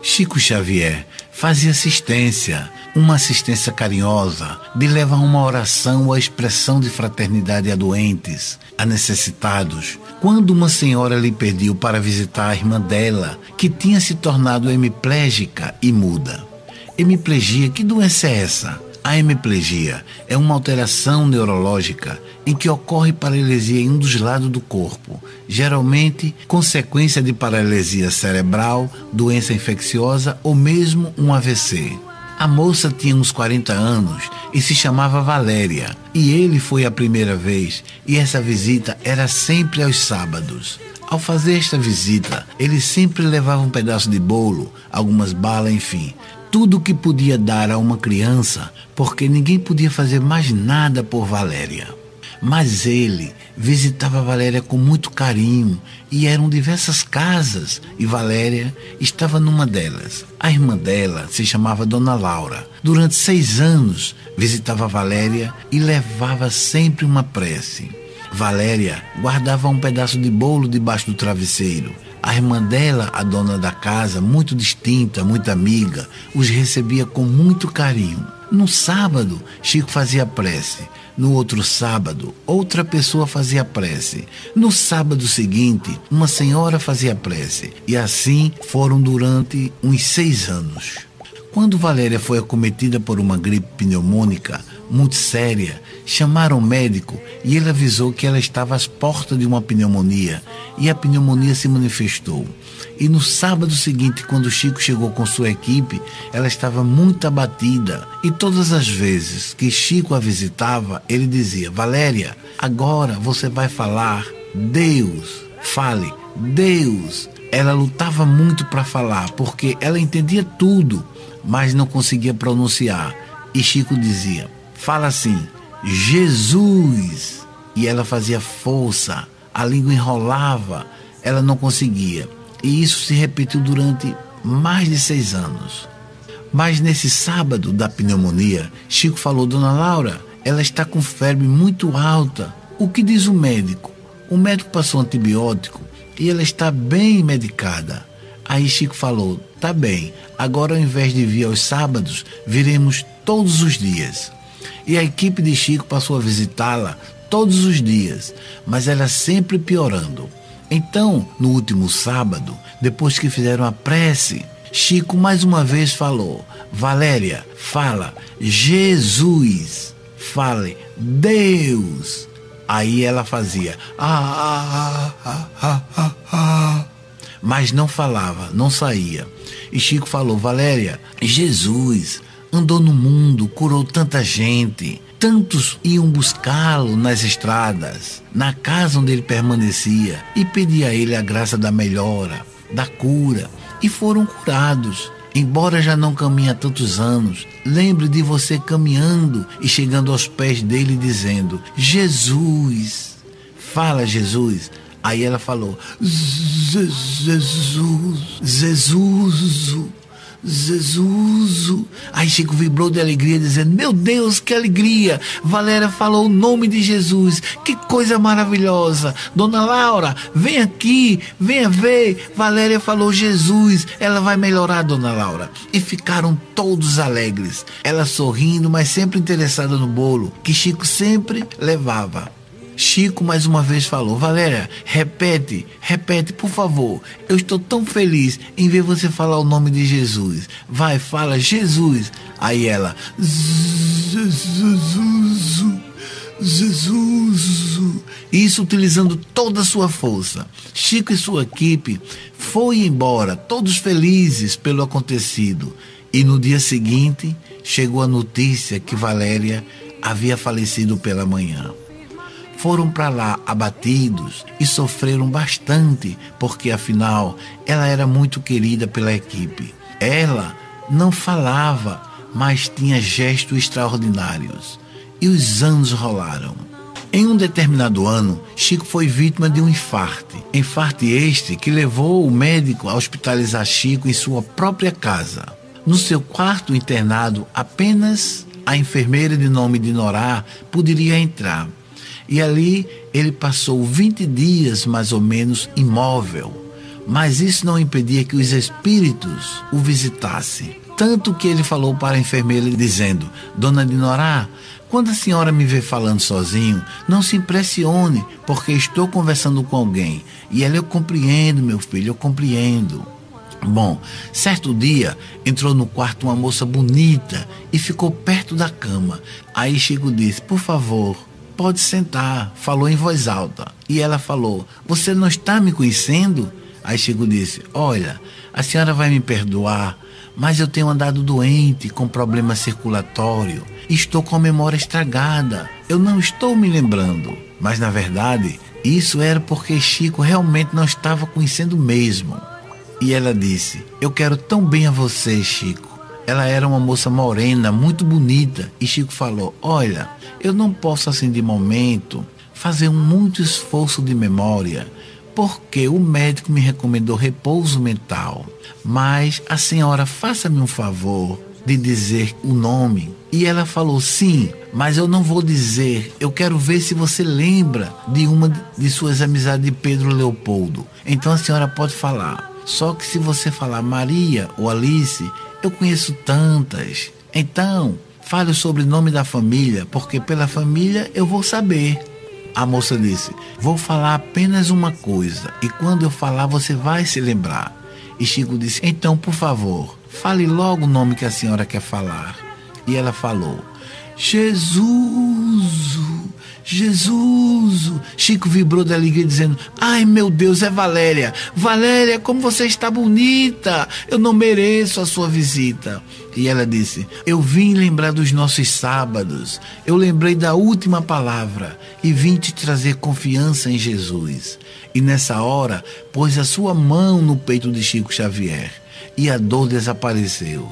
Chico Xavier fazia assistência, uma assistência carinhosa, de levar uma oração ou a expressão de fraternidade a doentes, a necessitados. Quando uma senhora lhe pediu para visitar a irmã dela, que tinha se tornado hemiplégica e muda. Hemiplegia, que doença é essa? A hemiplegia é uma alteração neurológica em que ocorre paralisia em um dos lados do corpo, geralmente consequência de paralisia cerebral, doença infecciosa ou mesmo um AVC. A moça tinha uns 40 anos e se chamava Valéria, e ele foi a primeira vez, e essa visita era sempre aos sábados. Ao fazer esta visita, ele sempre levava um pedaço de bolo, algumas balas, enfim, tudo o que podia dar a uma criança, porque ninguém podia fazer mais nada por Valéria. Mas ele visitava Valéria com muito carinho e eram diversas casas e Valéria estava numa delas. A irmã dela se chamava Dona Laura. Durante seis anos visitava Valéria e levava sempre uma prece. Valéria guardava um pedaço de bolo debaixo do travesseiro a irmã dela, a dona da casa, muito distinta, muito amiga, os recebia com muito carinho. No sábado, Chico fazia prece. No outro sábado, outra pessoa fazia prece. No sábado seguinte, uma senhora fazia prece. E assim foram durante uns seis anos. Quando Valéria foi acometida por uma gripe pneumônica muito séria, chamaram o médico e ele avisou que ela estava às portas de uma pneumonia e a pneumonia se manifestou. E no sábado seguinte, quando Chico chegou com sua equipe, ela estava muito abatida. E todas as vezes que Chico a visitava, ele dizia: Valéria, agora você vai falar Deus. Fale, Deus. Ela lutava muito para falar, porque ela entendia tudo, mas não conseguia pronunciar. E Chico dizia: Fala assim, Jesus. E ela fazia força a língua enrolava, ela não conseguia. E isso se repetiu durante mais de seis anos. Mas nesse sábado da pneumonia, Chico falou: Dona Laura, ela está com febre muito alta. O que diz o médico? O médico passou antibiótico e ela está bem medicada. Aí Chico falou: Tá bem, agora ao invés de vir aos sábados, viremos todos os dias. E a equipe de Chico passou a visitá-la todos os dias, mas ela sempre piorando. Então, no último sábado, depois que fizeram a prece, Chico mais uma vez falou: Valéria, fala Jesus, fale Deus. Aí ela fazia ah, ah, ah, ah, ah, mas não falava, não saía. E Chico falou: Valéria, Jesus andou no mundo, curou tanta gente. Tantos iam buscá-lo nas estradas, na casa onde ele permanecia, e pedia a ele a graça da melhora, da cura, e foram curados. Embora já não caminhe há tantos anos, lembre de você caminhando e chegando aos pés dele dizendo: Jesus, fala Jesus. Aí ela falou: Jesus, Jesus. Jesus. Aí Chico vibrou de alegria, dizendo: Meu Deus, que alegria! Valéria falou o nome de Jesus, que coisa maravilhosa! Dona Laura, vem aqui, venha ver. Valéria falou: Jesus, ela vai melhorar, Dona Laura. E ficaram todos alegres. Ela sorrindo, mas sempre interessada no bolo, que Chico sempre levava. Chico mais uma vez falou: Valéria, repete, repete, por favor. Eu estou tão feliz em ver você falar o nome de Jesus. Vai, fala Jesus. Aí ela: Jesus. Jesus. Isso utilizando toda a sua força. Chico e sua equipe foi embora, todos felizes pelo acontecido. E no dia seguinte chegou a notícia que Valéria havia falecido pela manhã foram para lá abatidos e sofreram bastante, porque afinal ela era muito querida pela equipe. Ela não falava, mas tinha gestos extraordinários. E os anos rolaram. Em um determinado ano, Chico foi vítima de um infarte. Infarte este que levou o médico a hospitalizar Chico em sua própria casa. No seu quarto internado, apenas a enfermeira de nome de Norá poderia entrar. E ali ele passou 20 dias mais ou menos imóvel. mas isso não impedia que os espíritos o visitassem. Tanto que ele falou para a enfermeira dizendo: Dona Dinorá, quando a senhora me vê falando sozinho, não se impressione, porque estou conversando com alguém. E ela, eu compreendo, meu filho, eu compreendo. Bom, certo dia entrou no quarto uma moça bonita e ficou perto da cama. Aí Chico disse: Por favor, pode sentar. Falou em voz alta. E ela falou: Você não está me conhecendo? Aí Chico disse: Olha, a senhora vai me perdoar, mas eu tenho andado doente, com problema circulatório. Estou com a memória estragada. Eu não estou me lembrando. Mas na verdade, isso era porque Chico realmente não estava conhecendo mesmo. E ela disse: Eu quero tão bem a você, Chico. Ela era uma moça morena, muito bonita. E Chico falou: Olha, eu não posso assim de momento fazer um muito esforço de memória, porque o médico me recomendou repouso mental. Mas a senhora faça-me um favor de dizer o nome. E ela falou: Sim, mas eu não vou dizer. Eu quero ver se você lembra de uma de suas amizades de Pedro Leopoldo. Então a senhora pode falar. Só que se você falar Maria ou Alice, eu conheço tantas. Então, fale o sobrenome da família, porque pela família eu vou saber. A moça disse: Vou falar apenas uma coisa, e quando eu falar você vai se lembrar. E Chico disse: Então, por favor, fale logo o nome que a senhora quer falar. E ela falou: Jesus. Jesus! Chico vibrou de alegria, dizendo: Ai meu Deus, é Valéria! Valéria, como você está bonita! Eu não mereço a sua visita. E ela disse: Eu vim lembrar dos nossos sábados. Eu lembrei da última palavra e vim te trazer confiança em Jesus. E nessa hora, pôs a sua mão no peito de Chico Xavier e a dor desapareceu.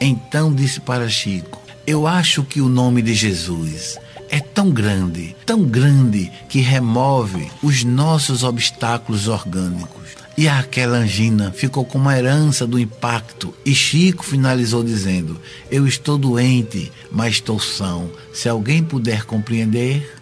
Então disse para Chico: Eu acho que o nome de Jesus é tão grande, tão grande que remove os nossos obstáculos orgânicos. E aquela angina ficou como uma herança do impacto. E Chico finalizou dizendo: Eu estou doente, mas estou são. Se alguém puder compreender.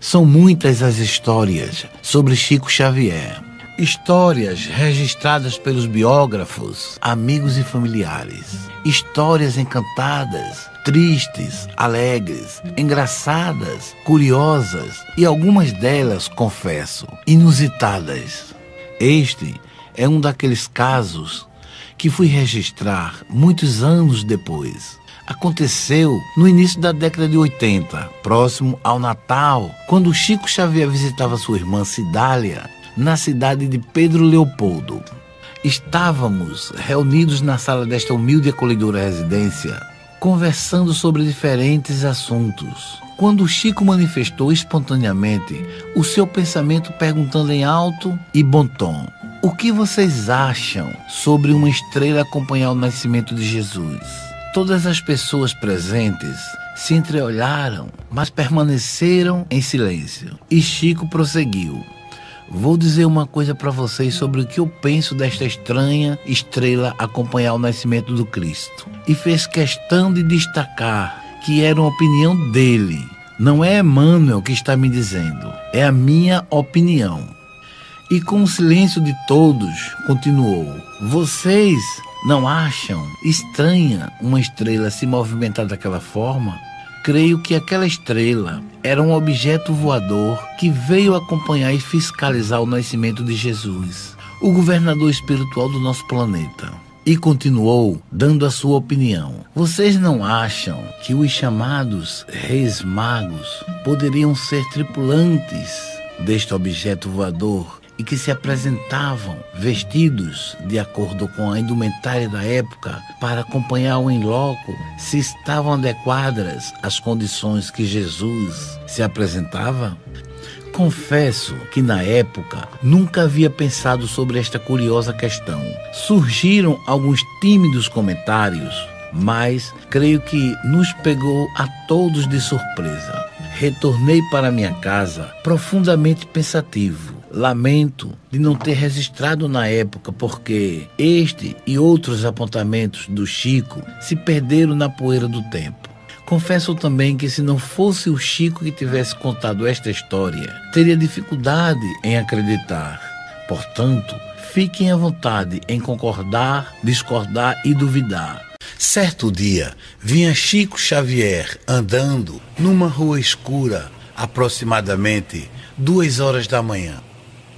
São muitas as histórias sobre Chico Xavier. Histórias registradas pelos biógrafos, amigos e familiares. Histórias encantadas tristes, alegres, engraçadas, curiosas e algumas delas, confesso, inusitadas. Este é um daqueles casos que fui registrar muitos anos depois. Aconteceu no início da década de 80, próximo ao Natal, quando Chico Xavier visitava sua irmã Cidália na cidade de Pedro Leopoldo. Estávamos reunidos na sala desta humilde e acolhedora residência conversando sobre diferentes assuntos. Quando Chico manifestou espontaneamente o seu pensamento perguntando em alto e bom tom: O que vocês acham sobre uma estrela acompanhar o nascimento de Jesus? Todas as pessoas presentes se entreolharam, mas permaneceram em silêncio. E Chico prosseguiu: Vou dizer uma coisa para vocês sobre o que eu penso desta estranha estrela acompanhar o nascimento do Cristo. E fez questão de destacar que era uma opinião dele. Não é Emmanuel que está me dizendo, é a minha opinião. E com o silêncio de todos, continuou: Vocês não acham estranha uma estrela se movimentar daquela forma? Creio que aquela estrela era um objeto voador que veio acompanhar e fiscalizar o nascimento de Jesus, o governador espiritual do nosso planeta. E continuou dando a sua opinião. Vocês não acham que os chamados reis magos poderiam ser tripulantes deste objeto voador e que se apresentavam vestidos de acordo com a indumentária da época para acompanhar o em loco se estavam adequadas às condições que Jesus se apresentava? Confesso que na época nunca havia pensado sobre esta curiosa questão. Surgiram alguns tímidos comentários, mas creio que nos pegou a todos de surpresa. Retornei para minha casa profundamente pensativo Lamento de não ter registrado na época, porque este e outros apontamentos do Chico se perderam na poeira do tempo. Confesso também que se não fosse o Chico que tivesse contado esta história, teria dificuldade em acreditar. Portanto, Fiquem à vontade em concordar, discordar e duvidar. Certo dia, vinha Chico Xavier andando numa rua escura, aproximadamente duas horas da manhã.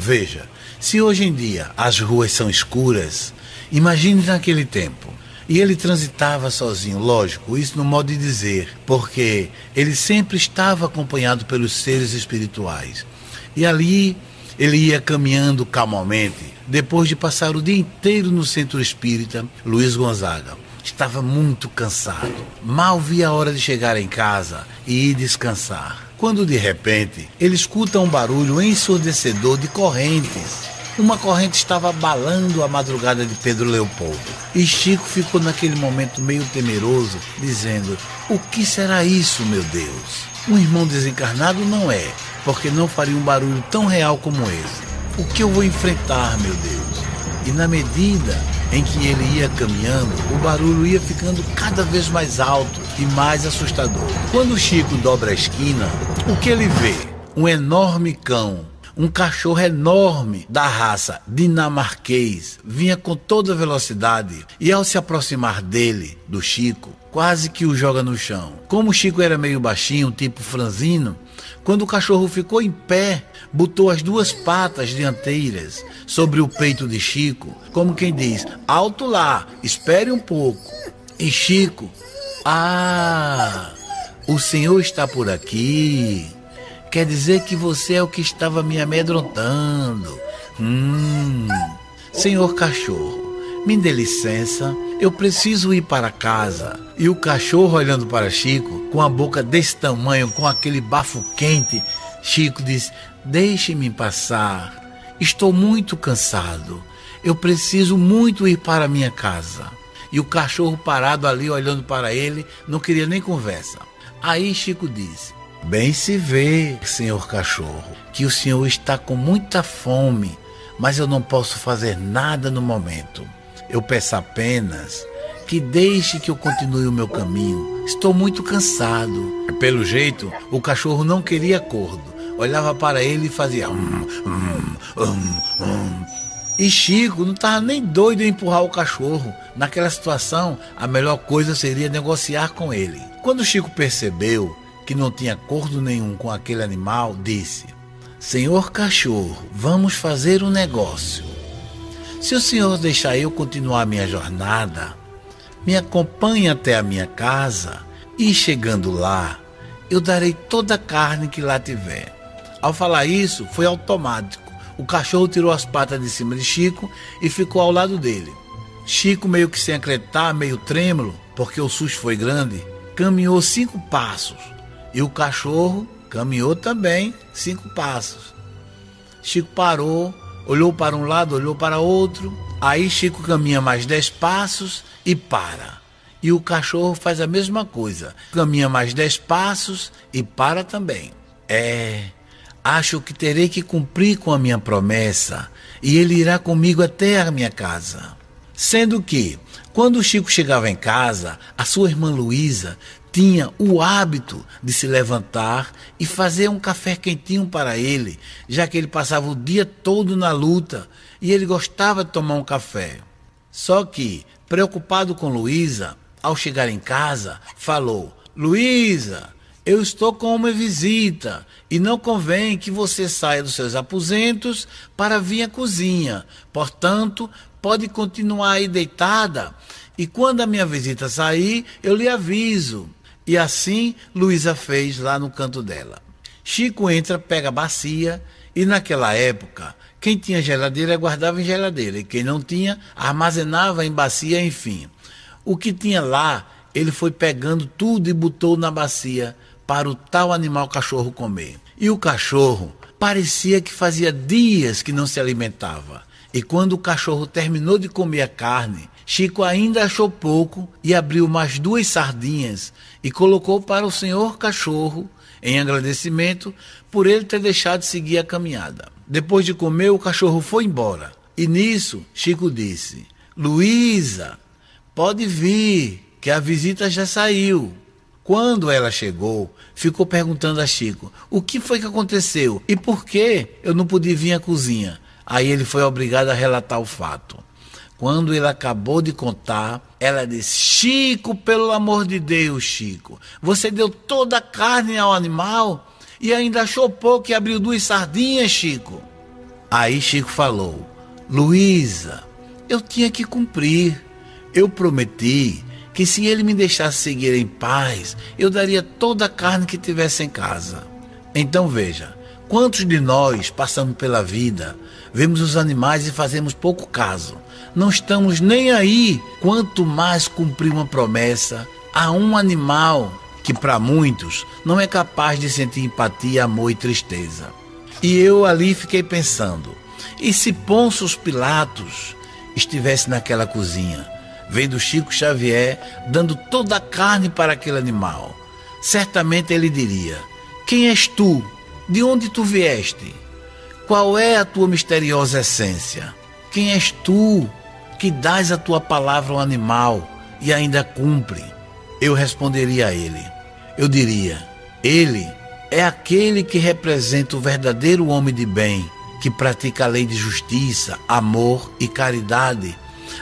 Veja, se hoje em dia as ruas são escuras, imagine naquele tempo. E ele transitava sozinho, lógico, isso no modo de dizer, porque ele sempre estava acompanhado pelos seres espirituais. E ali ele ia caminhando calmamente, depois de passar o dia inteiro no centro espírita Luiz Gonzaga. Estava muito cansado. Mal via a hora de chegar em casa e ir descansar. Quando de repente ele escuta um barulho ensurdecedor de correntes. Uma corrente estava abalando a madrugada de Pedro Leopoldo. E Chico ficou naquele momento meio temeroso, dizendo: O que será isso, meu Deus? Um irmão desencarnado não é, porque não faria um barulho tão real como esse. O que eu vou enfrentar, meu Deus? E na medida em que ele ia caminhando, o barulho ia ficando cada vez mais alto e mais assustador. Quando Chico dobra a esquina, o que ele vê? Um enorme cão um cachorro enorme da raça dinamarquês vinha com toda velocidade e ao se aproximar dele, do Chico, quase que o joga no chão. Como o Chico era meio baixinho, tipo franzino, quando o cachorro ficou em pé, botou as duas patas dianteiras sobre o peito de Chico, como quem diz: Alto lá, espere um pouco. E Chico, ah, o senhor está por aqui. Quer dizer que você é o que estava me amedrontando. Hum, senhor cachorro, me dê licença, eu preciso ir para casa. E o cachorro olhando para Chico, com a boca desse tamanho, com aquele bafo quente, Chico diz: Deixe-me passar. Estou muito cansado. Eu preciso muito ir para minha casa. E o cachorro parado ali olhando para ele, não queria nem conversa. Aí Chico disse: Bem se vê, senhor cachorro, que o senhor está com muita fome, mas eu não posso fazer nada no momento. Eu peço apenas que deixe que eu continue o meu caminho. Estou muito cansado. Pelo jeito, o cachorro não queria acordo. Olhava para ele e fazia. Hum, hum, hum, hum. E Chico não estava nem doido em empurrar o cachorro. Naquela situação, a melhor coisa seria negociar com ele. Quando Chico percebeu que não tinha acordo nenhum com aquele animal, disse: Senhor cachorro, vamos fazer um negócio. Se o senhor deixar eu continuar minha jornada, me acompanhe até a minha casa e chegando lá, eu darei toda a carne que lá tiver. Ao falar isso, foi automático. O cachorro tirou as patas de cima de Chico e ficou ao lado dele. Chico, meio que sem acreditar, meio trêmulo, porque o susto foi grande, caminhou cinco passos e o cachorro caminhou também cinco passos. Chico parou, olhou para um lado, olhou para outro. Aí Chico caminha mais dez passos e para. E o cachorro faz a mesma coisa. Caminha mais dez passos e para também. É, acho que terei que cumprir com a minha promessa e ele irá comigo até a minha casa. Sendo que, quando Chico chegava em casa, a sua irmã Luísa tinha o hábito de se levantar e fazer um café quentinho para ele, já que ele passava o dia todo na luta e ele gostava de tomar um café. Só que, preocupado com Luísa, ao chegar em casa, falou: Luísa, eu estou com uma visita e não convém que você saia dos seus aposentos para vir à cozinha. Portanto, pode continuar aí deitada e quando a minha visita sair, eu lhe aviso. E assim Luísa fez lá no canto dela. Chico entra, pega a bacia e naquela época quem tinha geladeira guardava em geladeira e quem não tinha armazenava em bacia, enfim. O que tinha lá, ele foi pegando tudo e botou na bacia para o tal animal cachorro comer. E o cachorro parecia que fazia dias que não se alimentava. E quando o cachorro terminou de comer a carne, Chico ainda achou pouco e abriu mais duas sardinhas e colocou para o senhor cachorro, em agradecimento por ele ter deixado de seguir a caminhada. Depois de comer, o cachorro foi embora. E nisso, Chico disse: Luísa, pode vir, que a visita já saiu. Quando ela chegou, ficou perguntando a Chico: o que foi que aconteceu e por que eu não podia vir à cozinha? Aí ele foi obrigado a relatar o fato. Quando ele acabou de contar, ela disse: Chico, pelo amor de Deus, Chico, você deu toda a carne ao animal e ainda achou pouco e abriu duas sardinhas, Chico. Aí Chico falou: Luísa, eu tinha que cumprir. Eu prometi que se ele me deixasse seguir em paz, eu daria toda a carne que tivesse em casa. Então veja, quantos de nós passamos pela vida, vemos os animais e fazemos pouco caso não estamos nem aí, quanto mais cumprir uma promessa a um animal que para muitos não é capaz de sentir empatia, amor e tristeza. E eu ali fiquei pensando, e se Pôncio Pilatos estivesse naquela cozinha, vendo Chico Xavier dando toda a carne para aquele animal, certamente ele diria: Quem és tu? De onde tu vieste? Qual é a tua misteriosa essência? Quem és tu? que dás a tua palavra ao animal e ainda cumpre? Eu responderia a ele. Eu diria: Ele é aquele que representa o verdadeiro homem de bem, que pratica a lei de justiça, amor e caridade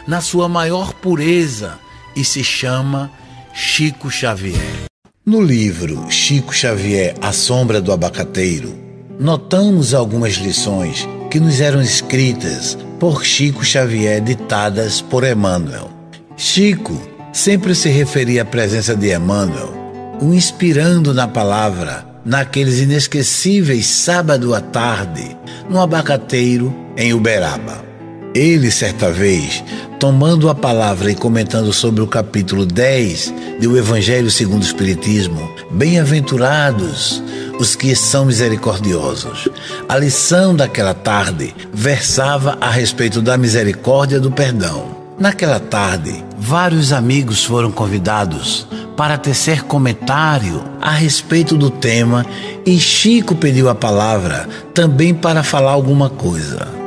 na sua maior pureza e se chama Chico Xavier. No livro Chico Xavier, A Sombra do Abacateiro, notamos algumas lições que nos eram escritas por Chico Xavier, ditadas por Emmanuel. Chico sempre se referia à presença de Emmanuel, o inspirando na palavra, naqueles inesquecíveis sábado à tarde, no abacateiro em Uberaba. Ele, certa vez, tomando a palavra e comentando sobre o capítulo 10 do Evangelho segundo o Espiritismo, bem-aventurados os que são misericordiosos. A lição daquela tarde versava a respeito da misericórdia do perdão. Naquela tarde, vários amigos foram convidados para tecer comentário a respeito do tema e Chico pediu a palavra também para falar alguma coisa.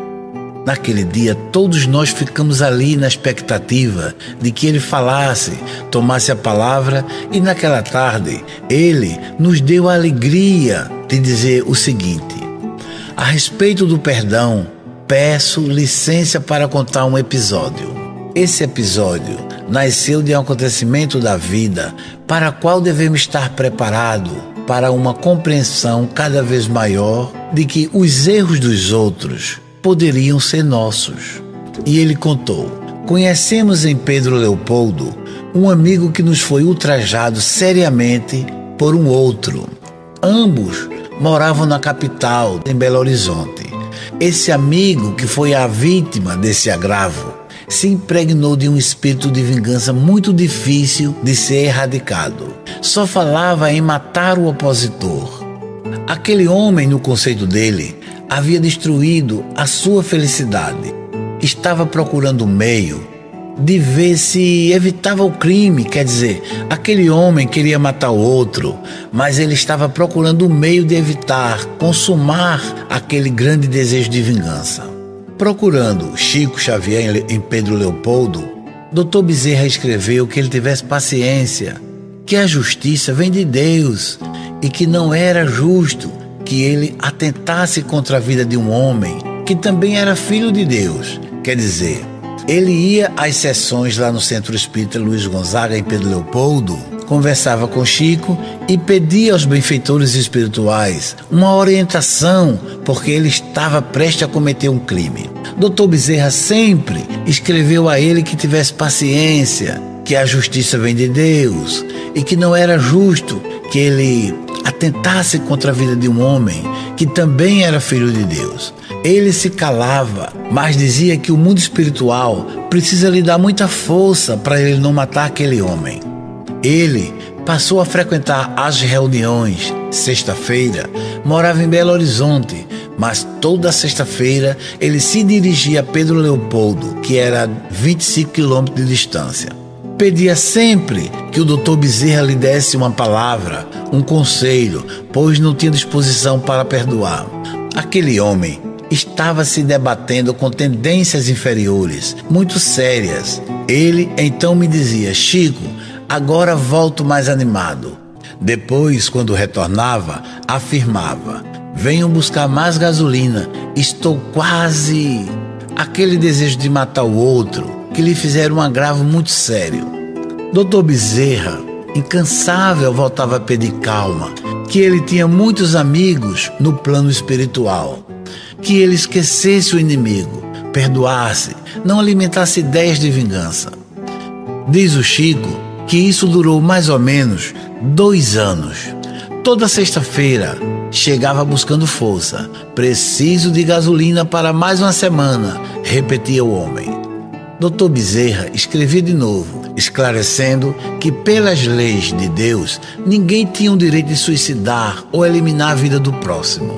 Naquele dia, todos nós ficamos ali na expectativa de que ele falasse, tomasse a palavra, e naquela tarde, ele nos deu a alegria de dizer o seguinte: A respeito do perdão, peço licença para contar um episódio. Esse episódio nasceu de um acontecimento da vida para qual devemos estar preparados para uma compreensão cada vez maior de que os erros dos outros poderiam ser nossos. E ele contou: Conhecemos em Pedro Leopoldo um amigo que nos foi ultrajado seriamente por um outro. Ambos moravam na capital, em Belo Horizonte. Esse amigo, que foi a vítima desse agravo, se impregnou de um espírito de vingança muito difícil de ser erradicado. Só falava em matar o opositor. Aquele homem, no conceito dele, havia destruído a sua felicidade. Estava procurando um meio de ver se evitava o crime, quer dizer, aquele homem queria matar o outro, mas ele estava procurando um meio de evitar, consumar aquele grande desejo de vingança. Procurando Chico Xavier em Pedro Leopoldo, Dr. Bezerra escreveu que ele tivesse paciência, que a justiça vem de Deus e que não era justo que ele atentasse contra a vida de um homem que também era filho de Deus. Quer dizer, ele ia às sessões lá no Centro Espírita Luiz Gonzaga, em Pedro Leopoldo, conversava com Chico e pedia aos benfeitores espirituais uma orientação, porque ele estava prestes a cometer um crime. Dr. Bezerra sempre escreveu a ele que tivesse paciência, que a justiça vem de Deus e que não era justo que ele atentasse contra a vida de um homem que também era filho de Deus. Ele se calava, mas dizia que o mundo espiritual precisa lhe dar muita força para ele não matar aquele homem. Ele passou a frequentar as reuniões. Sexta-feira, morava em Belo Horizonte, mas toda sexta-feira ele se dirigia a Pedro Leopoldo, que era 25 quilômetros de distância. Pedia sempre que o doutor Bezerra lhe desse uma palavra, um conselho, pois não tinha disposição para perdoar. Aquele homem estava se debatendo com tendências inferiores, muito sérias. Ele então me dizia: Chico, agora volto mais animado. Depois, quando retornava, afirmava: Venham buscar mais gasolina. Estou quase. Aquele desejo de matar o outro que lhe fizeram um agravo muito sério. Doutor Bezerra, incansável, voltava a pedir calma, que ele tinha muitos amigos no plano espiritual, que ele esquecesse o inimigo, perdoasse, não alimentasse ideias de vingança. Diz o Chico que isso durou mais ou menos dois anos. Toda sexta-feira chegava buscando força. Preciso de gasolina para mais uma semana, repetia o homem. Doutor Bezerra escrevia de novo, esclarecendo que, pelas leis de Deus, ninguém tinha o direito de suicidar ou eliminar a vida do próximo.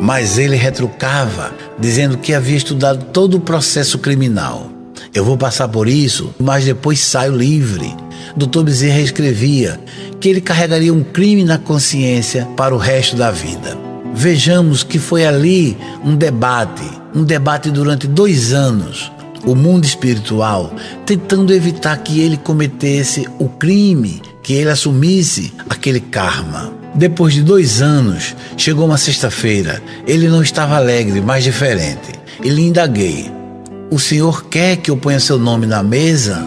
Mas ele retrucava, dizendo que havia estudado todo o processo criminal. Eu vou passar por isso, mas depois saio livre. Dr. Bezerra escrevia que ele carregaria um crime na consciência para o resto da vida. Vejamos que foi ali um debate, um debate durante dois anos. O mundo espiritual tentando evitar que ele cometesse o crime, que ele assumisse aquele karma. Depois de dois anos, chegou uma sexta-feira. Ele não estava alegre, mas diferente. E lhe indaguei: O senhor quer que eu ponha seu nome na mesa?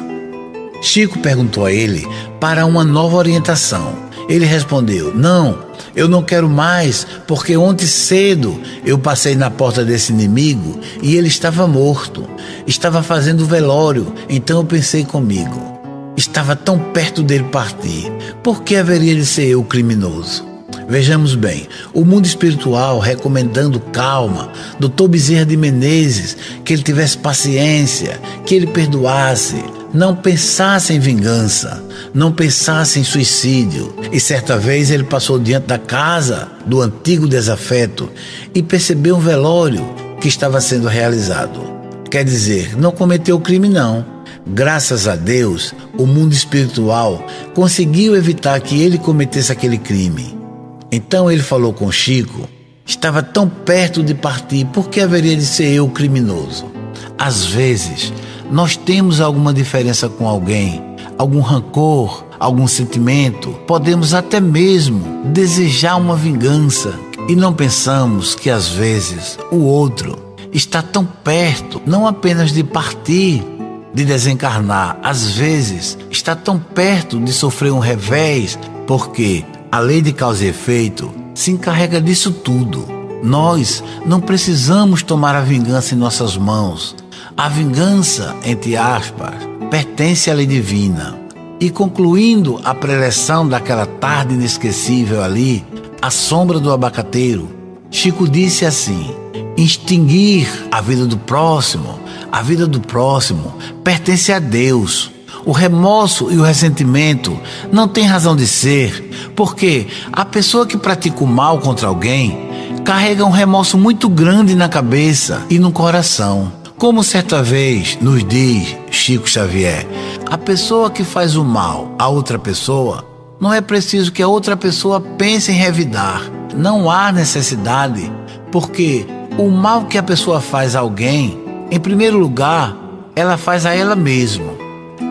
Chico perguntou a ele para uma nova orientação. Ele respondeu: Não, eu não quero mais, porque ontem cedo eu passei na porta desse inimigo e ele estava morto. Estava fazendo velório, então eu pensei comigo. Estava tão perto dele partir. Por que haveria de ser eu o criminoso? Vejamos bem, o mundo espiritual recomendando calma, doutor Bezerra de Menezes, que ele tivesse paciência, que ele perdoasse, não pensasse em vingança, não pensasse em suicídio. E certa vez ele passou diante da casa do antigo desafeto e percebeu um velório que estava sendo realizado. Quer dizer, não cometeu crime, não. Graças a Deus, o mundo espiritual conseguiu evitar que ele cometesse aquele crime. Então ele falou com Chico: estava tão perto de partir, por que haveria de ser eu criminoso? Às vezes, nós temos alguma diferença com alguém, algum rancor, algum sentimento, podemos até mesmo desejar uma vingança e não pensamos que às vezes o outro está tão perto, não apenas de partir, de desencarnar, às vezes está tão perto de sofrer um revés, porque a lei de causa e efeito se encarrega disso tudo. Nós não precisamos tomar a vingança em nossas mãos. A vingança, entre aspas, pertence à lei divina. E concluindo a preleção daquela tarde inesquecível ali, à sombra do abacateiro, Chico disse assim: extinguir a vida do próximo, a vida do próximo pertence a Deus. O remorso e o ressentimento não têm razão de ser, porque a pessoa que pratica o mal contra alguém carrega um remorso muito grande na cabeça e no coração. Como certa vez nos diz Chico Xavier, a pessoa que faz o mal a outra pessoa, não é preciso que a outra pessoa pense em revidar. Não há necessidade, porque o mal que a pessoa faz a alguém, em primeiro lugar, ela faz a ela mesma.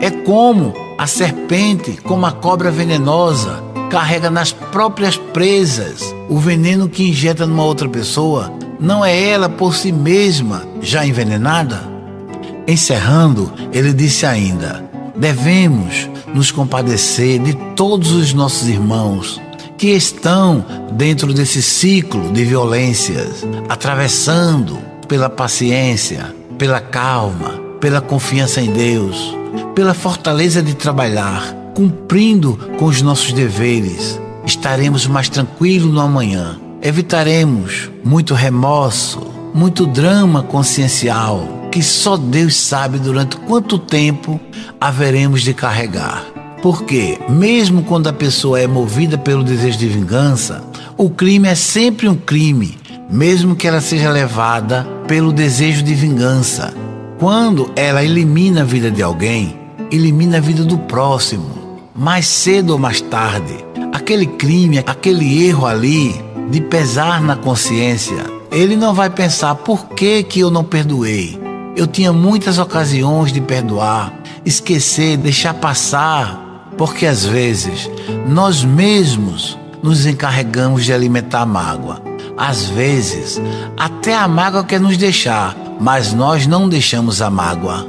É como a serpente, como a cobra venenosa, carrega nas próprias presas o veneno que injeta numa outra pessoa não é ela por si mesma já envenenada? Encerrando, ele disse ainda: devemos nos compadecer de todos os nossos irmãos que estão dentro desse ciclo de violências, atravessando pela paciência, pela calma, pela confiança em Deus, pela fortaleza de trabalhar, cumprindo com os nossos deveres. Estaremos mais tranquilos no amanhã evitaremos muito remorso, muito drama consciencial que só Deus sabe durante quanto tempo haveremos de carregar. Porque, mesmo quando a pessoa é movida pelo desejo de vingança, o crime é sempre um crime, mesmo que ela seja levada pelo desejo de vingança. Quando ela elimina a vida de alguém, elimina a vida do próximo. Mais cedo ou mais tarde, aquele crime, aquele erro ali, de pesar na consciência, ele não vai pensar por que, que eu não perdoei. Eu tinha muitas ocasiões de perdoar, esquecer, deixar passar, porque às vezes nós mesmos nos encarregamos de alimentar a mágoa. Às vezes, até a mágoa quer nos deixar, mas nós não deixamos a mágoa.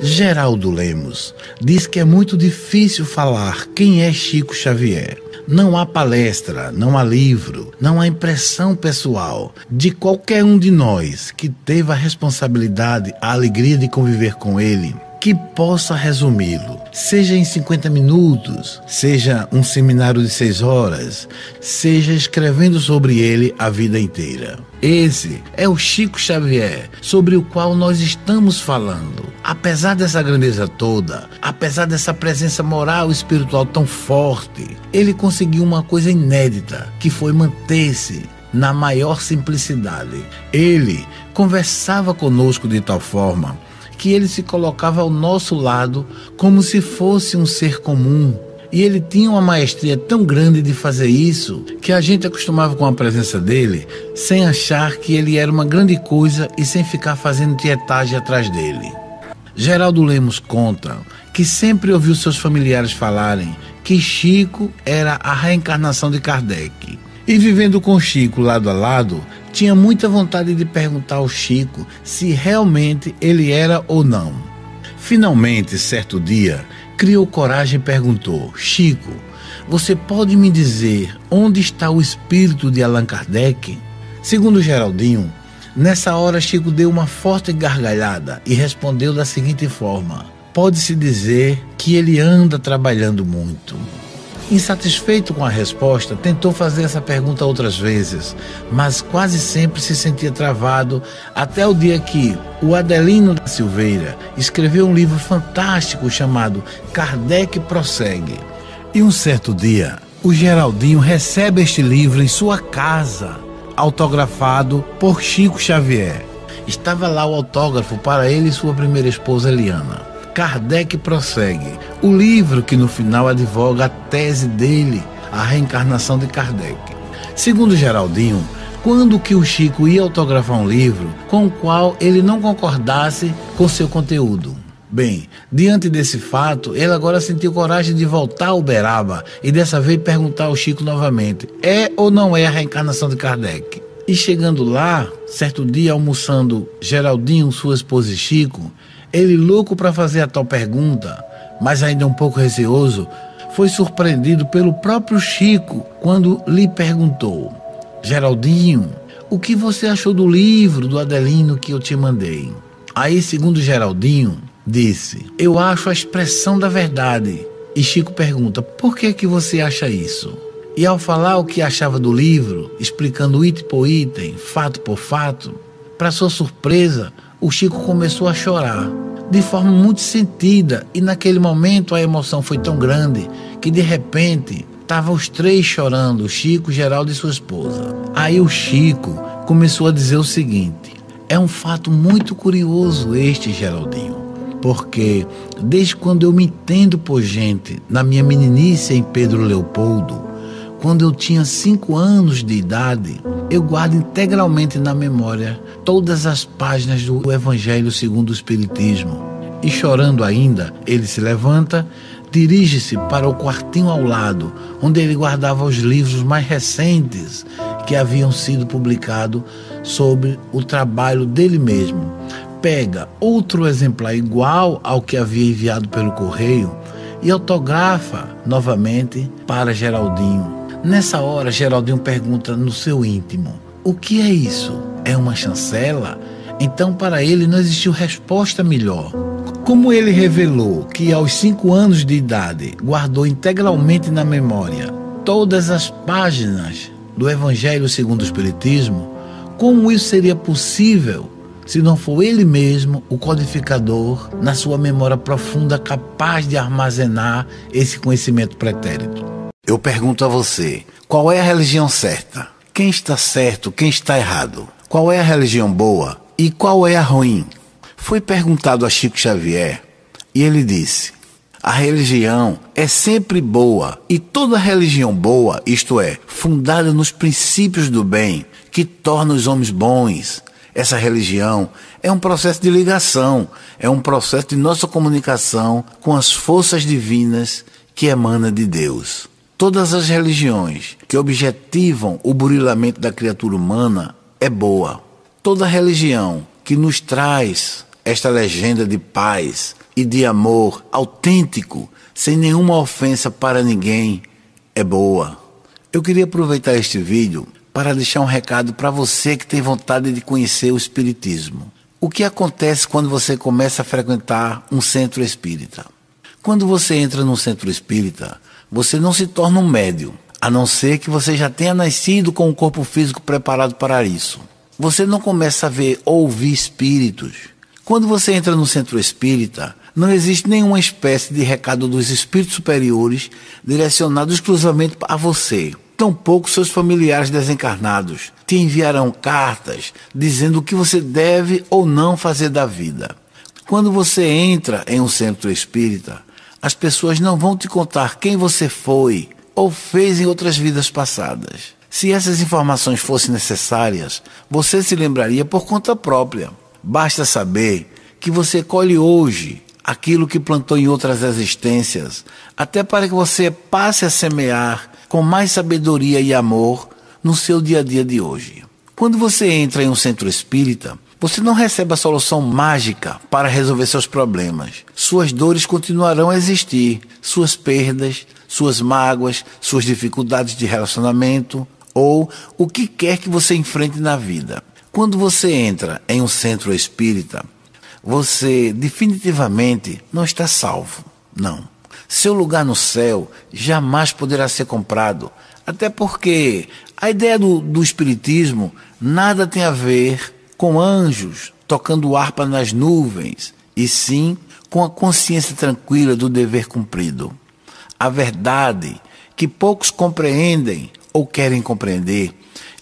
Geraldo Lemos diz que é muito difícil falar quem é Chico Xavier. Não há palestra, não há livro, não há impressão pessoal de qualquer um de nós que teve a responsabilidade, a alegria de conviver com ele que possa resumi-lo, seja em 50 minutos, seja um seminário de seis horas, seja escrevendo sobre ele a vida inteira. Esse é o Chico Xavier, sobre o qual nós estamos falando. Apesar dessa grandeza toda, apesar dessa presença moral e espiritual tão forte, ele conseguiu uma coisa inédita, que foi manter-se na maior simplicidade. Ele conversava conosco de tal forma que ele se colocava ao nosso lado como se fosse um ser comum. E ele tinha uma maestria tão grande de fazer isso que a gente acostumava com a presença dele sem achar que ele era uma grande coisa e sem ficar fazendo tietagem atrás dele. Geraldo Lemos conta que sempre ouviu seus familiares falarem que Chico era a reencarnação de Kardec. E vivendo com Chico lado a lado, tinha muita vontade de perguntar ao Chico se realmente ele era ou não. Finalmente, certo dia, criou coragem e perguntou: Chico, você pode me dizer onde está o espírito de Allan Kardec? Segundo Geraldinho, nessa hora Chico deu uma forte gargalhada e respondeu da seguinte forma: Pode-se dizer que ele anda trabalhando muito. Insatisfeito com a resposta, tentou fazer essa pergunta outras vezes, mas quase sempre se sentia travado até o dia que o Adelino da Silveira escreveu um livro fantástico chamado Kardec Prossegue. E um certo dia, o Geraldinho recebe este livro em sua casa, autografado por Chico Xavier. Estava lá o autógrafo para ele e sua primeira esposa Eliana. Kardec prossegue. O livro que no final advoga a tese dele, a reencarnação de Kardec. Segundo Geraldinho, quando que o Chico ia autografar um livro com o qual ele não concordasse com seu conteúdo? Bem, diante desse fato, ele agora sentiu coragem de voltar ao Uberaba e dessa vez perguntar ao Chico novamente: é ou não é a reencarnação de Kardec? E chegando lá, certo dia almoçando Geraldinho, sua esposa e Chico, ele, louco para fazer a tal pergunta, mas ainda um pouco receoso, foi surpreendido pelo próprio Chico quando lhe perguntou: Geraldinho, o que você achou do livro do Adelino que eu te mandei? Aí, segundo Geraldinho, disse: Eu acho a expressão da verdade. E Chico pergunta: Por que que você acha isso? E ao falar o que achava do livro, explicando item por item, fato por fato, para sua surpresa, o Chico começou a chorar de forma muito sentida e naquele momento a emoção foi tão grande que de repente estavam os três chorando, o Chico, Geraldo e sua esposa. Aí o Chico começou a dizer o seguinte: é um fato muito curioso este, Geraldinho, porque desde quando eu me entendo por gente, na minha meninice em Pedro Leopoldo, quando eu tinha cinco anos de idade, eu guardo integralmente na memória todas as páginas do Evangelho segundo o Espiritismo. E chorando ainda, ele se levanta, dirige-se para o quartinho ao lado, onde ele guardava os livros mais recentes que haviam sido publicados sobre o trabalho dele mesmo. Pega outro exemplar igual ao que havia enviado pelo correio e autografa novamente para Geraldinho Nessa hora, Geraldinho pergunta no seu íntimo: O que é isso? É uma chancela? Então, para ele, não existiu resposta melhor. Como ele revelou que aos cinco anos de idade guardou integralmente na memória todas as páginas do Evangelho segundo o Espiritismo, como isso seria possível se não for ele mesmo o codificador na sua memória profunda capaz de armazenar esse conhecimento pretérito? Eu pergunto a você: qual é a religião certa? Quem está certo, quem está errado? Qual é a religião boa e qual é a ruim? Foi perguntado a Chico Xavier e ele disse: a religião é sempre boa e toda religião boa, isto é, fundada nos princípios do bem, que torna os homens bons. Essa religião é um processo de ligação, é um processo de nossa comunicação com as forças divinas que emana de Deus. Todas as religiões que objetivam o burilamento da criatura humana é boa. Toda religião que nos traz esta legenda de paz e de amor autêntico, sem nenhuma ofensa para ninguém, é boa. Eu queria aproveitar este vídeo para deixar um recado para você que tem vontade de conhecer o Espiritismo. O que acontece quando você começa a frequentar um centro espírita? Quando você entra num centro espírita, você não se torna um médium, a não ser que você já tenha nascido com o corpo físico preparado para isso. Você não começa a ver ou ouvir espíritos. Quando você entra no centro espírita, não existe nenhuma espécie de recado dos espíritos superiores direcionado exclusivamente a você. Tampouco seus familiares desencarnados te enviarão cartas dizendo o que você deve ou não fazer da vida. Quando você entra em um centro espírita, as pessoas não vão te contar quem você foi ou fez em outras vidas passadas. Se essas informações fossem necessárias, você se lembraria por conta própria. Basta saber que você colhe hoje aquilo que plantou em outras existências, até para que você passe a semear com mais sabedoria e amor no seu dia a dia de hoje. Quando você entra em um centro espírita, você não recebe a solução mágica para resolver seus problemas. Suas dores continuarão a existir, suas perdas, suas mágoas, suas dificuldades de relacionamento ou o que quer que você enfrente na vida. Quando você entra em um centro espírita, você definitivamente não está salvo. Não. Seu lugar no céu jamais poderá ser comprado, até porque a ideia do, do Espiritismo nada tem a ver com anjos tocando harpa nas nuvens, e sim com a consciência tranquila do dever cumprido. A verdade que poucos compreendem ou querem compreender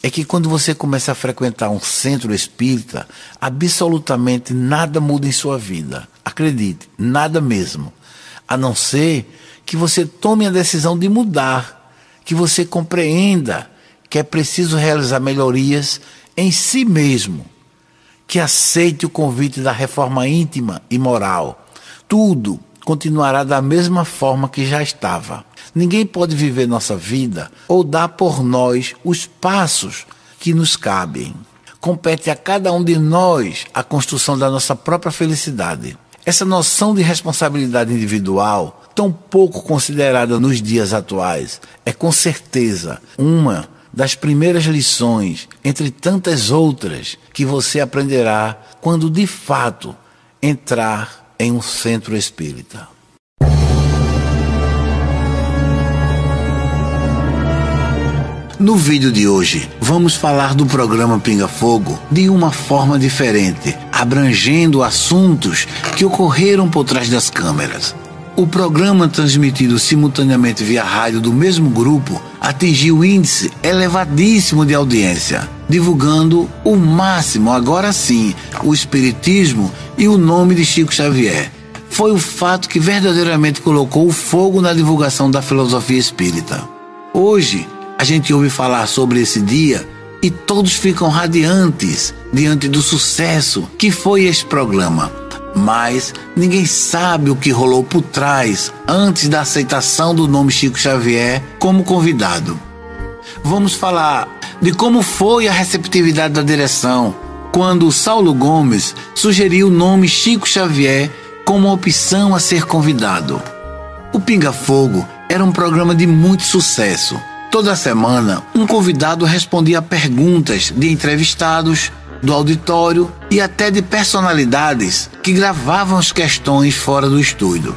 é que quando você começa a frequentar um centro espírita, absolutamente nada muda em sua vida. Acredite, nada mesmo a não ser que você tome a decisão de mudar, que você compreenda que é preciso realizar melhorias em si mesmo, que aceite o convite da reforma íntima e moral. Tudo continuará da mesma forma que já estava. Ninguém pode viver nossa vida ou dar por nós os passos que nos cabem. Compete a cada um de nós a construção da nossa própria felicidade. Essa noção de responsabilidade individual, tão pouco considerada nos dias atuais, é com certeza uma das primeiras lições, entre tantas outras, que você aprenderá quando de fato entrar em um centro espírita. No vídeo de hoje, vamos falar do programa Pinga Fogo de uma forma diferente, abrangendo assuntos que ocorreram por trás das câmeras. O programa, transmitido simultaneamente via rádio do mesmo grupo, atingiu índice elevadíssimo de audiência, divulgando o máximo, agora sim, o Espiritismo e o nome de Chico Xavier. Foi o fato que verdadeiramente colocou o fogo na divulgação da filosofia espírita. Hoje, a gente ouve falar sobre esse dia e todos ficam radiantes diante do sucesso que foi esse programa. Mas ninguém sabe o que rolou por trás antes da aceitação do nome Chico Xavier como convidado. Vamos falar de como foi a receptividade da direção quando Saulo Gomes sugeriu o nome Chico Xavier como opção a ser convidado. O Pinga Fogo era um programa de muito sucesso Toda semana, um convidado respondia perguntas de entrevistados, do auditório e até de personalidades que gravavam as questões fora do estúdio.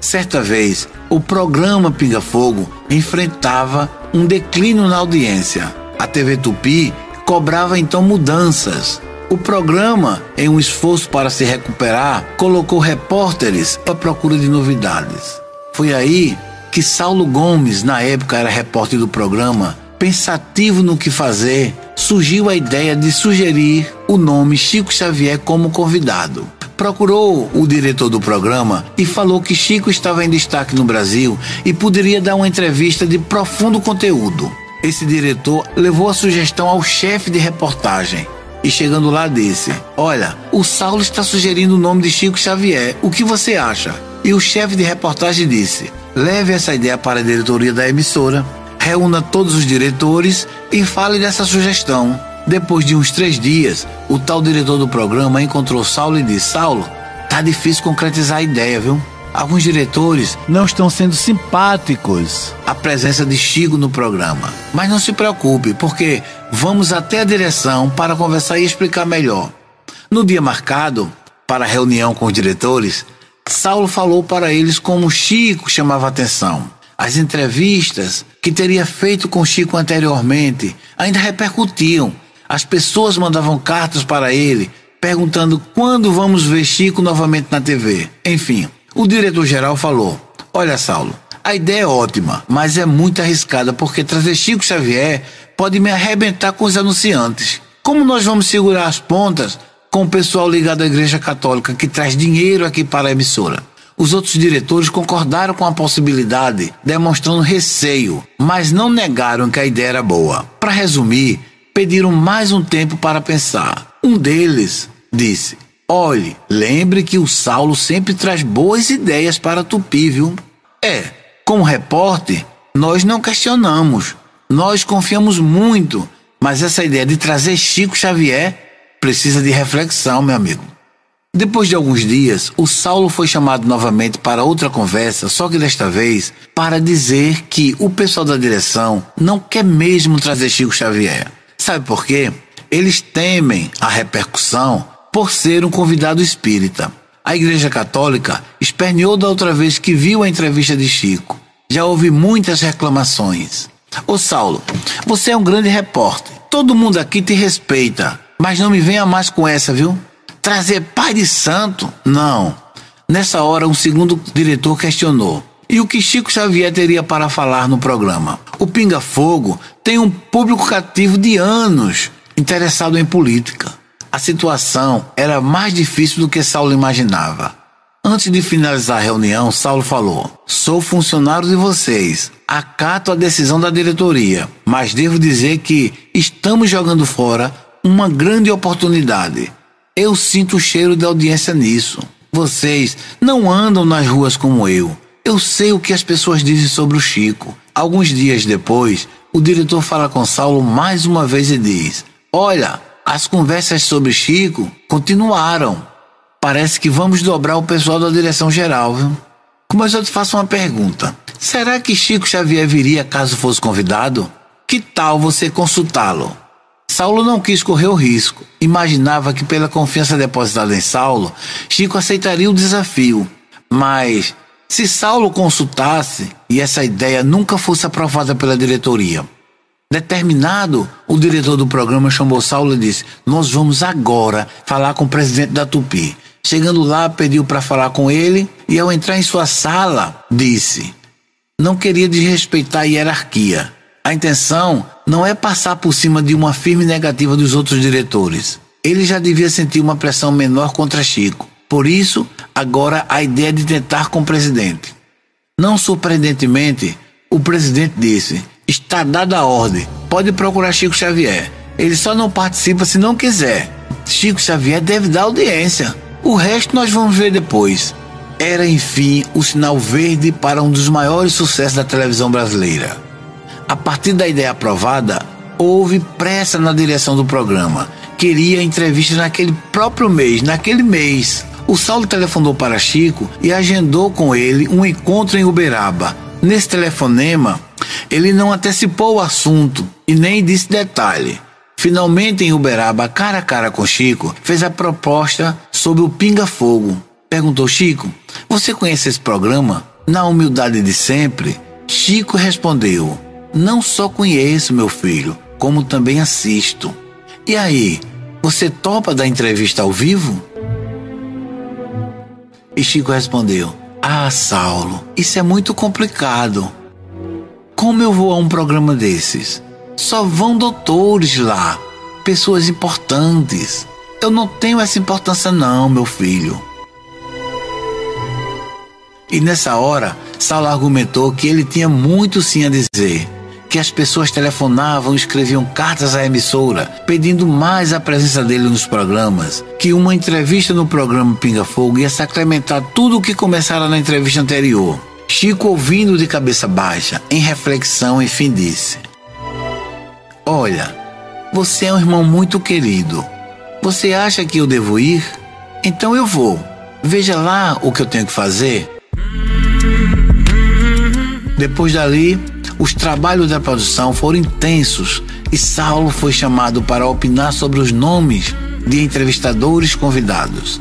Certa vez, o programa Pinga Fogo enfrentava um declínio na audiência. A TV Tupi cobrava então mudanças. O programa, em um esforço para se recuperar, colocou repórteres à procura de novidades. Foi aí que Saulo Gomes, na época era repórter do programa, pensativo no que fazer, surgiu a ideia de sugerir o nome Chico Xavier como convidado. Procurou o diretor do programa e falou que Chico estava em destaque no Brasil e poderia dar uma entrevista de profundo conteúdo. Esse diretor levou a sugestão ao chefe de reportagem e chegando lá disse: Olha, o Saulo está sugerindo o nome de Chico Xavier, o que você acha? E o chefe de reportagem disse: leve essa ideia para a diretoria da emissora, reúna todos os diretores e fale dessa sugestão. Depois de uns três dias, o tal diretor do programa encontrou Saulo e disse: Saulo, tá difícil concretizar a ideia, viu? Alguns diretores não estão sendo simpáticos à presença de Chico no programa. Mas não se preocupe, porque vamos até a direção para conversar e explicar melhor. No dia marcado para a reunião com os diretores, Saulo falou para eles como Chico chamava atenção. As entrevistas que teria feito com Chico anteriormente ainda repercutiam. As pessoas mandavam cartas para ele perguntando quando vamos ver Chico novamente na TV. Enfim, o diretor-geral falou: Olha, Saulo, a ideia é ótima, mas é muito arriscada porque trazer Chico Xavier pode me arrebentar com os anunciantes. Como nós vamos segurar as pontas com o pessoal ligado à Igreja Católica que traz dinheiro aqui para a emissora? Os outros diretores concordaram com a possibilidade, demonstrando receio, mas não negaram que a ideia era boa. Para resumir, pediram mais um tempo para pensar. Um deles disse: Olhe, lembre que o Saulo sempre traz boas ideias para Tupi, viu? É, como repórter, nós não questionamos, nós confiamos muito, mas essa ideia de trazer Chico Xavier precisa de reflexão, meu amigo. Depois de alguns dias, o Saulo foi chamado novamente para outra conversa, só que desta vez para dizer que o pessoal da direção não quer mesmo trazer Chico Xavier. Sabe por quê? Eles temem a repercussão por ser um convidado espírita. A Igreja Católica esperneou da outra vez que viu a entrevista de Chico. Já houve muitas reclamações. Ô Saulo, você é um grande repórter. Todo mundo aqui te respeita, mas não me venha mais com essa, viu? Trazer pai de santo? Não. Nessa hora, um segundo diretor questionou. E o que Chico Xavier teria para falar no programa? O Pinga Fogo tem um público cativo de anos interessado em política. A situação era mais difícil do que Saulo imaginava. Antes de finalizar a reunião, Saulo falou: Sou funcionário de vocês, acato a decisão da diretoria, mas devo dizer que estamos jogando fora uma grande oportunidade. Eu sinto o cheiro da audiência nisso. Vocês não andam nas ruas como eu. Eu sei o que as pessoas dizem sobre o Chico. Alguns dias depois, o diretor fala com Saulo mais uma vez e diz: Olha, as conversas sobre Chico continuaram. Parece que vamos dobrar o pessoal da direção geral, viu? Mas eu te faço uma pergunta. Será que Chico Xavier viria caso fosse convidado? Que tal você consultá-lo? Saulo não quis correr o risco. Imaginava que, pela confiança depositada em Saulo, Chico aceitaria o desafio. Mas, se Saulo consultasse e essa ideia nunca fosse aprovada pela diretoria, Determinado, o diretor do programa chamou Saulo e disse: Nós vamos agora falar com o presidente da Tupi. Chegando lá, pediu para falar com ele e, ao entrar em sua sala, disse: Não queria desrespeitar a hierarquia. A intenção não é passar por cima de uma firme negativa dos outros diretores. Ele já devia sentir uma pressão menor contra Chico. Por isso, agora a ideia de tentar com o presidente. Não surpreendentemente, o presidente disse: Está dada a ordem. Pode procurar Chico Xavier. Ele só não participa se não quiser. Chico Xavier deve dar audiência. O resto nós vamos ver depois. Era, enfim, o sinal verde para um dos maiores sucessos da televisão brasileira. A partir da ideia aprovada, houve pressa na direção do programa. Queria entrevista naquele próprio mês, naquele mês. O Saulo telefonou para Chico e agendou com ele um encontro em Uberaba. Nesse telefonema, ele não antecipou o assunto e nem disse detalhe. Finalmente, em Uberaba, cara a cara com Chico, fez a proposta sobre o Pinga Fogo. Perguntou Chico: Você conhece esse programa? Na humildade de sempre, Chico respondeu: Não só conheço, meu filho, como também assisto. E aí, você topa da entrevista ao vivo? E Chico respondeu: Ah, Saulo, isso é muito complicado. Como eu vou a um programa desses? Só vão doutores lá, pessoas importantes. Eu não tenho essa importância, não, meu filho. E nessa hora, Saulo argumentou que ele tinha muito sim a dizer, que as pessoas telefonavam e escreviam cartas à emissora pedindo mais a presença dele nos programas, que uma entrevista no programa Pinga Fogo ia sacramentar tudo o que começara na entrevista anterior. Chico, ouvindo de cabeça baixa, em reflexão, enfim disse: Olha, você é um irmão muito querido. Você acha que eu devo ir? Então eu vou. Veja lá o que eu tenho que fazer. Depois dali, os trabalhos da produção foram intensos e Saulo foi chamado para opinar sobre os nomes de entrevistadores convidados.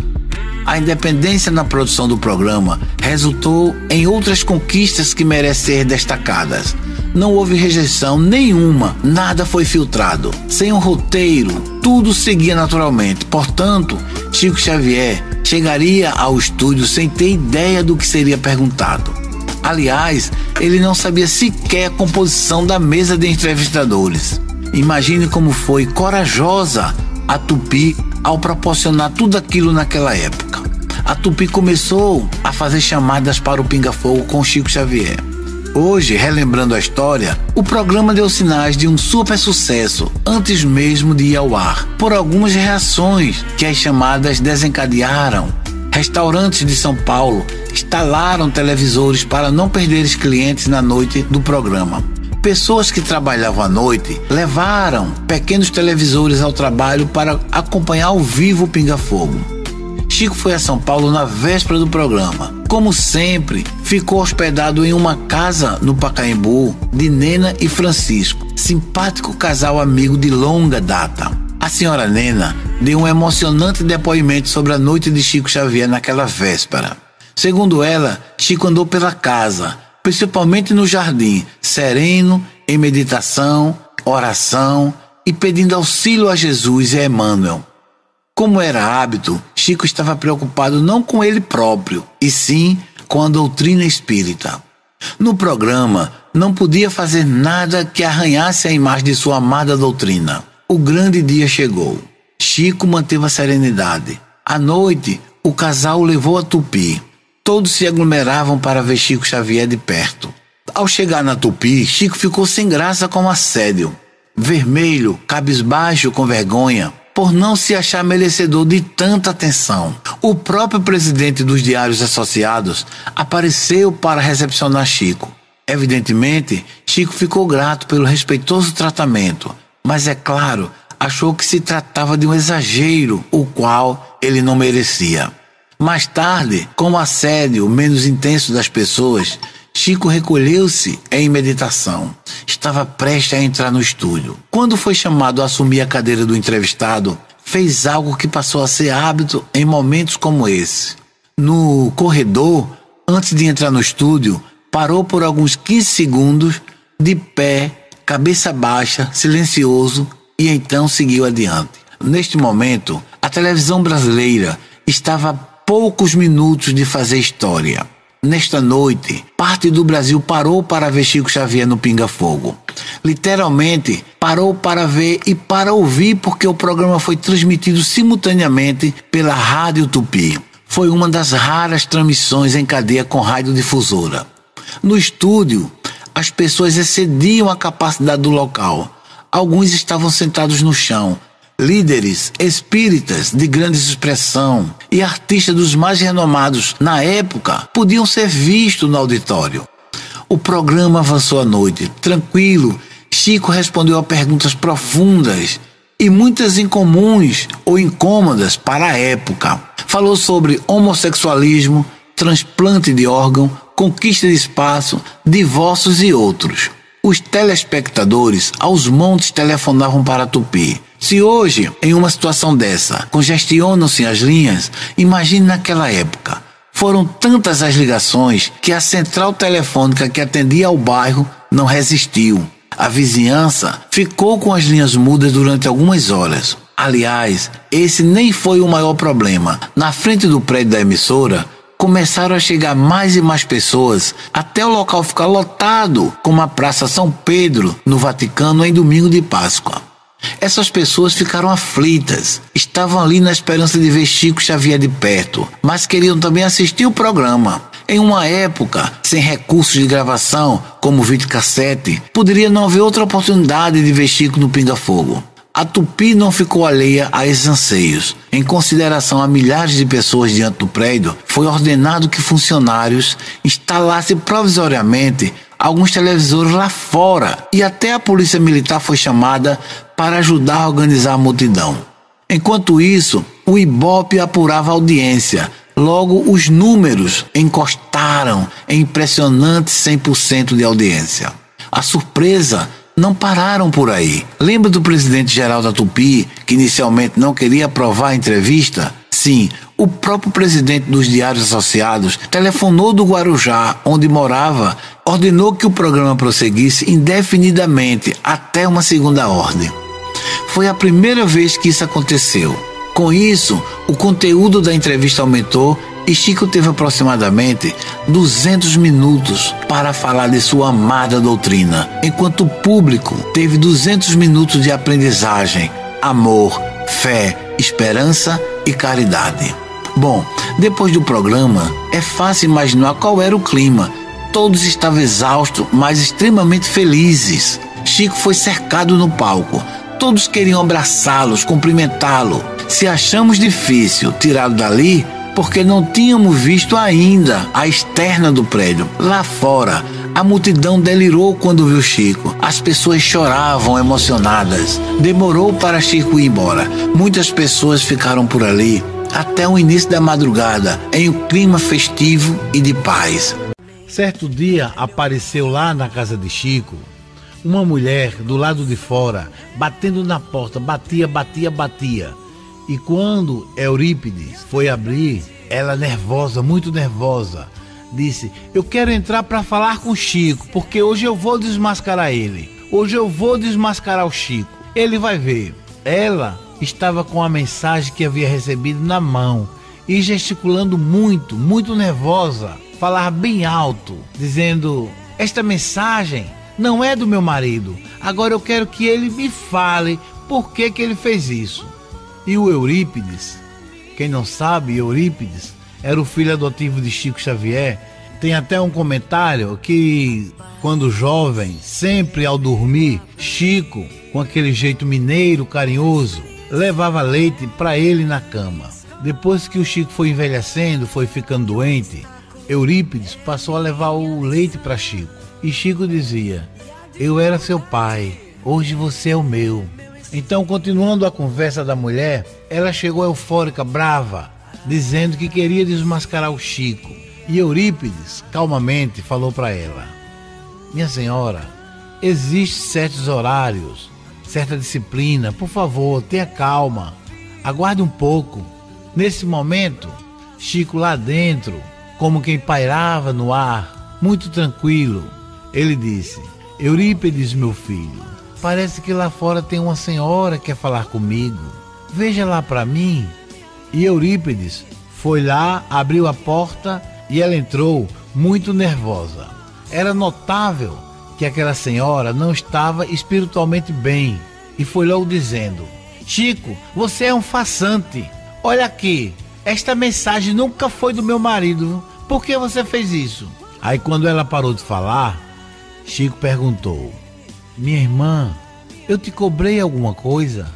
A independência na produção do programa resultou em outras conquistas que merecem ser destacadas. Não houve rejeição nenhuma, nada foi filtrado. Sem um roteiro, tudo seguia naturalmente. Portanto, Chico Xavier chegaria ao estúdio sem ter ideia do que seria perguntado. Aliás, ele não sabia sequer a composição da mesa de entrevistadores. Imagine como foi corajosa a Tupi ao proporcionar tudo aquilo naquela época. A Tupi começou a fazer chamadas para o Pinga Fogo com Chico Xavier. Hoje, relembrando a história, o programa deu sinais de um super sucesso antes mesmo de ir ao ar, por algumas reações que as chamadas desencadearam. Restaurantes de São Paulo instalaram televisores para não perder os clientes na noite do programa. Pessoas que trabalhavam à noite levaram pequenos televisores ao trabalho para acompanhar ao vivo o Pinga Fogo. Chico foi a São Paulo na véspera do programa. Como sempre, ficou hospedado em uma casa no Pacaembu de Nena e Francisco, simpático casal amigo de longa data. A senhora Nena deu um emocionante depoimento sobre a noite de Chico Xavier naquela véspera. Segundo ela, Chico andou pela casa, principalmente no jardim, sereno, em meditação, oração e pedindo auxílio a Jesus e a Emmanuel. Como era hábito, Chico estava preocupado não com ele próprio, e sim com a doutrina espírita. No programa, não podia fazer nada que arranhasse a imagem de sua amada doutrina. O grande dia chegou. Chico manteve a serenidade. À noite, o casal levou a Tupi. Todos se aglomeravam para ver Chico Xavier de perto. Ao chegar na Tupi, Chico ficou sem graça com o assédio. Vermelho, cabisbaixo com vergonha, por não se achar merecedor de tanta atenção. O próprio presidente dos Diários Associados apareceu para recepcionar Chico. Evidentemente, Chico ficou grato pelo respeitoso tratamento, mas é claro, achou que se tratava de um exagero, o qual ele não merecia. Mais tarde, com o assédio menos intenso das pessoas, Chico recolheu-se em meditação. Estava prestes a entrar no estúdio. Quando foi chamado a assumir a cadeira do entrevistado, fez algo que passou a ser hábito em momentos como esse. No corredor, antes de entrar no estúdio, parou por alguns 15 segundos, de pé, cabeça baixa, silencioso, e então seguiu adiante. Neste momento, a televisão brasileira estava poucos minutos de fazer história. Nesta noite, parte do Brasil parou para ver Chico Xavier no Pinga Fogo. Literalmente, parou para ver e para ouvir, porque o programa foi transmitido simultaneamente pela Rádio Tupi. Foi uma das raras transmissões em cadeia com radiodifusora. No estúdio, as pessoas excediam a capacidade do local. Alguns estavam sentados no chão, líderes espíritas de grande expressão e artistas dos mais renomados na época podiam ser vistos no auditório. O programa avançou à noite, tranquilo. Chico respondeu a perguntas profundas e muitas incomuns ou incômodas para a época. Falou sobre homossexualismo, transplante de órgão, conquista de espaço, divórcios e outros. Os telespectadores aos montes telefonavam para Tupi se hoje, em uma situação dessa, congestionam-se as linhas, imagine naquela época. Foram tantas as ligações que a central telefônica que atendia ao bairro não resistiu. A vizinhança ficou com as linhas mudas durante algumas horas. Aliás, esse nem foi o maior problema. Na frente do prédio da emissora, começaram a chegar mais e mais pessoas, até o local ficar lotado, como a Praça São Pedro, no Vaticano, em domingo de Páscoa. Essas pessoas ficaram aflitas, estavam ali na esperança de ver Chico Xavier de perto, mas queriam também assistir o programa. Em uma época sem recursos de gravação, como videocassete, poderia não haver outra oportunidade de ver Chico no Pinga Fogo. A Tupi não ficou alheia a esses anseios. Em consideração a milhares de pessoas diante do prédio, foi ordenado que funcionários instalassem provisoriamente alguns televisores lá fora e até a polícia militar foi chamada para ajudar a organizar a multidão. Enquanto isso, o Ibope apurava a audiência. Logo, os números encostaram em impressionante 100% de audiência. A surpresa não pararam por aí. Lembra do presidente geral da Tupi, que inicialmente não queria aprovar a entrevista? Sim, o próprio presidente dos Diários Associados telefonou do Guarujá, onde morava, ordenou que o programa prosseguisse indefinidamente até uma segunda ordem. Foi a primeira vez que isso aconteceu. Com isso, o conteúdo da entrevista aumentou e Chico teve aproximadamente 200 minutos para falar de sua amada doutrina, enquanto o público teve 200 minutos de aprendizagem, amor, fé, esperança e caridade. Bom, depois do programa, é fácil imaginar qual era o clima. Todos estavam exaustos, mas extremamente felizes. Chico foi cercado no palco. Todos queriam abraçá-los, cumprimentá-lo. Se achamos difícil tirá-lo dali, porque não tínhamos visto ainda a externa do prédio. Lá fora, a multidão delirou quando viu Chico. As pessoas choravam emocionadas. Demorou para Chico ir embora. Muitas pessoas ficaram por ali até o início da madrugada, em um clima festivo e de paz. Certo dia apareceu lá na casa de Chico uma mulher do lado de fora, batendo na porta, batia, batia, batia. E quando Eurípides foi abrir, ela nervosa, muito nervosa, disse: Eu quero entrar para falar com Chico, porque hoje eu vou desmascarar ele. Hoje eu vou desmascarar o Chico. Ele vai ver. Ela estava com a mensagem que havia recebido na mão e gesticulando muito, muito nervosa, falar bem alto, dizendo: Esta mensagem não é do meu marido. Agora eu quero que ele me fale por que, que ele fez isso. E o Eurípides, quem não sabe, Eurípides era o filho adotivo de Chico Xavier. Tem até um comentário que, quando jovem, sempre ao dormir, Chico, com aquele jeito mineiro, carinhoso, levava leite para ele na cama. Depois que o Chico foi envelhecendo, foi ficando doente, Eurípides passou a levar o leite para Chico. E Chico dizia: Eu era seu pai, hoje você é o meu. Então, continuando a conversa da mulher, ela chegou eufórica, brava, dizendo que queria desmascarar o Chico. E Eurípides, calmamente, falou para ela: Minha senhora, existem certos horários, certa disciplina. Por favor, tenha calma. Aguarde um pouco. Nesse momento, Chico lá dentro, como quem pairava no ar, muito tranquilo, ele disse: Eurípides, meu filho, Parece que lá fora tem uma senhora que quer falar comigo. Veja lá para mim. E Eurípides foi lá, abriu a porta e ela entrou muito nervosa. Era notável que aquela senhora não estava espiritualmente bem e foi logo dizendo: Chico, você é um façante. Olha aqui, esta mensagem nunca foi do meu marido. Por que você fez isso? Aí, quando ela parou de falar, Chico perguntou: minha irmã, eu te cobrei alguma coisa?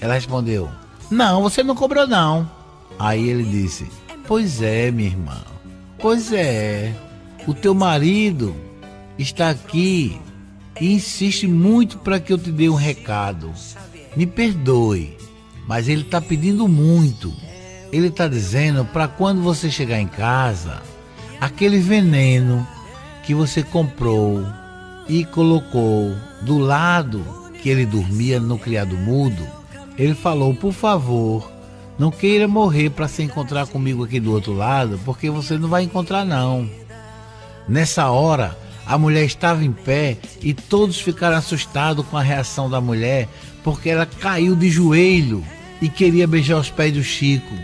Ela respondeu: Não, você não cobrou não. Aí ele disse: Pois é, minha irmã. Pois é. O teu marido está aqui e insiste muito para que eu te dê um recado. Me perdoe, mas ele está pedindo muito. Ele está dizendo para quando você chegar em casa, aquele veneno que você comprou e colocou do lado que ele dormia no criado mudo, ele falou: Por favor, não queira morrer para se encontrar comigo aqui do outro lado, porque você não vai encontrar, não. Nessa hora, a mulher estava em pé e todos ficaram assustados com a reação da mulher, porque ela caiu de joelho e queria beijar os pés do Chico.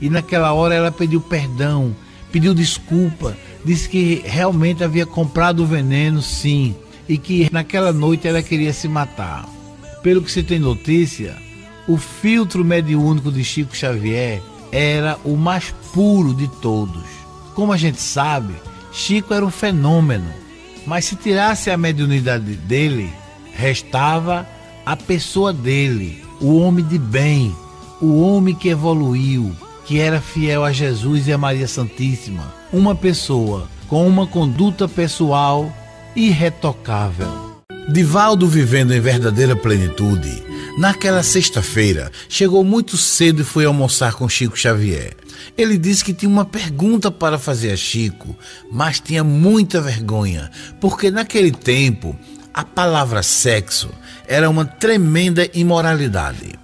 E naquela hora ela pediu perdão, pediu desculpa, disse que realmente havia comprado o veneno, sim, e que naquela noite ela queria se matar. Pelo que se tem notícia, o filtro mediúnico de Chico Xavier era o mais puro de todos. Como a gente sabe, Chico era um fenômeno, mas se tirasse a mediunidade dele, restava a pessoa dele, o homem de bem, o homem que evoluiu, que era fiel a Jesus e a Maria Santíssima, uma pessoa com uma conduta pessoal irretocável. Divaldo vivendo em verdadeira plenitude, naquela sexta-feira, chegou muito cedo e foi almoçar com Chico Xavier. Ele disse que tinha uma pergunta para fazer a Chico, mas tinha muita vergonha, porque naquele tempo a palavra sexo era uma tremenda imoralidade.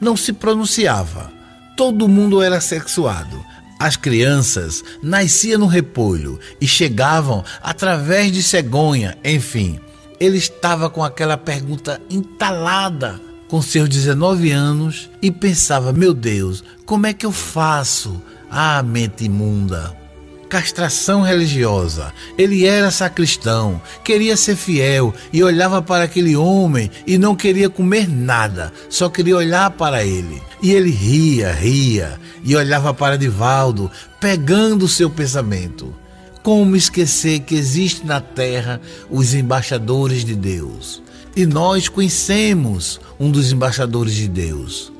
Não se pronunciava. Todo mundo era sexuado. As crianças nasciam no repolho e chegavam através de cegonha, enfim. Ele estava com aquela pergunta entalada com seus 19 anos e pensava: meu Deus, como é que eu faço? Ah, mente imunda. Castração religiosa. Ele era sacristão, queria ser fiel e olhava para aquele homem e não queria comer nada, só queria olhar para ele. E ele ria, ria e olhava para Divaldo, pegando seu pensamento. Como esquecer que existe na terra os embaixadores de Deus? E nós conhecemos um dos embaixadores de Deus.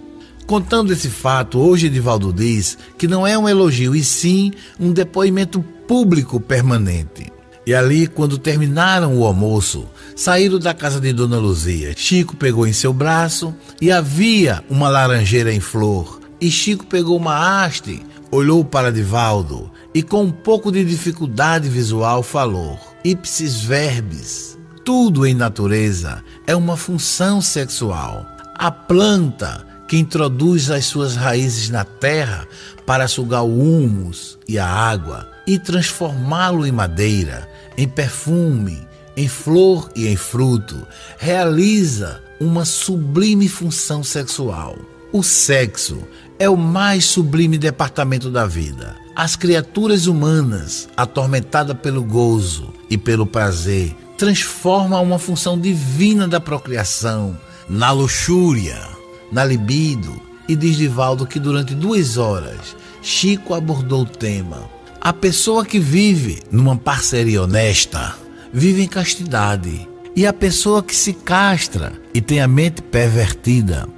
Contando esse fato, hoje Edivaldo diz que não é um elogio, e sim um depoimento público permanente. E ali, quando terminaram o almoço, saíram da casa de Dona Luzia. Chico pegou em seu braço e havia uma laranjeira em flor. E Chico pegou uma haste, olhou para Divaldo e, com um pouco de dificuldade visual, falou: Ipsis verbis. Tudo em natureza é uma função sexual. A planta que introduz as suas raízes na terra para sugar o humus e a água e transformá-lo em madeira, em perfume, em flor e em fruto, realiza uma sublime função sexual. O sexo é o mais sublime departamento da vida. As criaturas humanas, atormentadas pelo gozo e pelo prazer, transforma uma função divina da procriação na luxúria, na libido. E diz Divaldo que durante duas horas Chico abordou o tema. A pessoa que vive numa parceria honesta vive em castidade. E a pessoa que se castra e tem a mente pervertida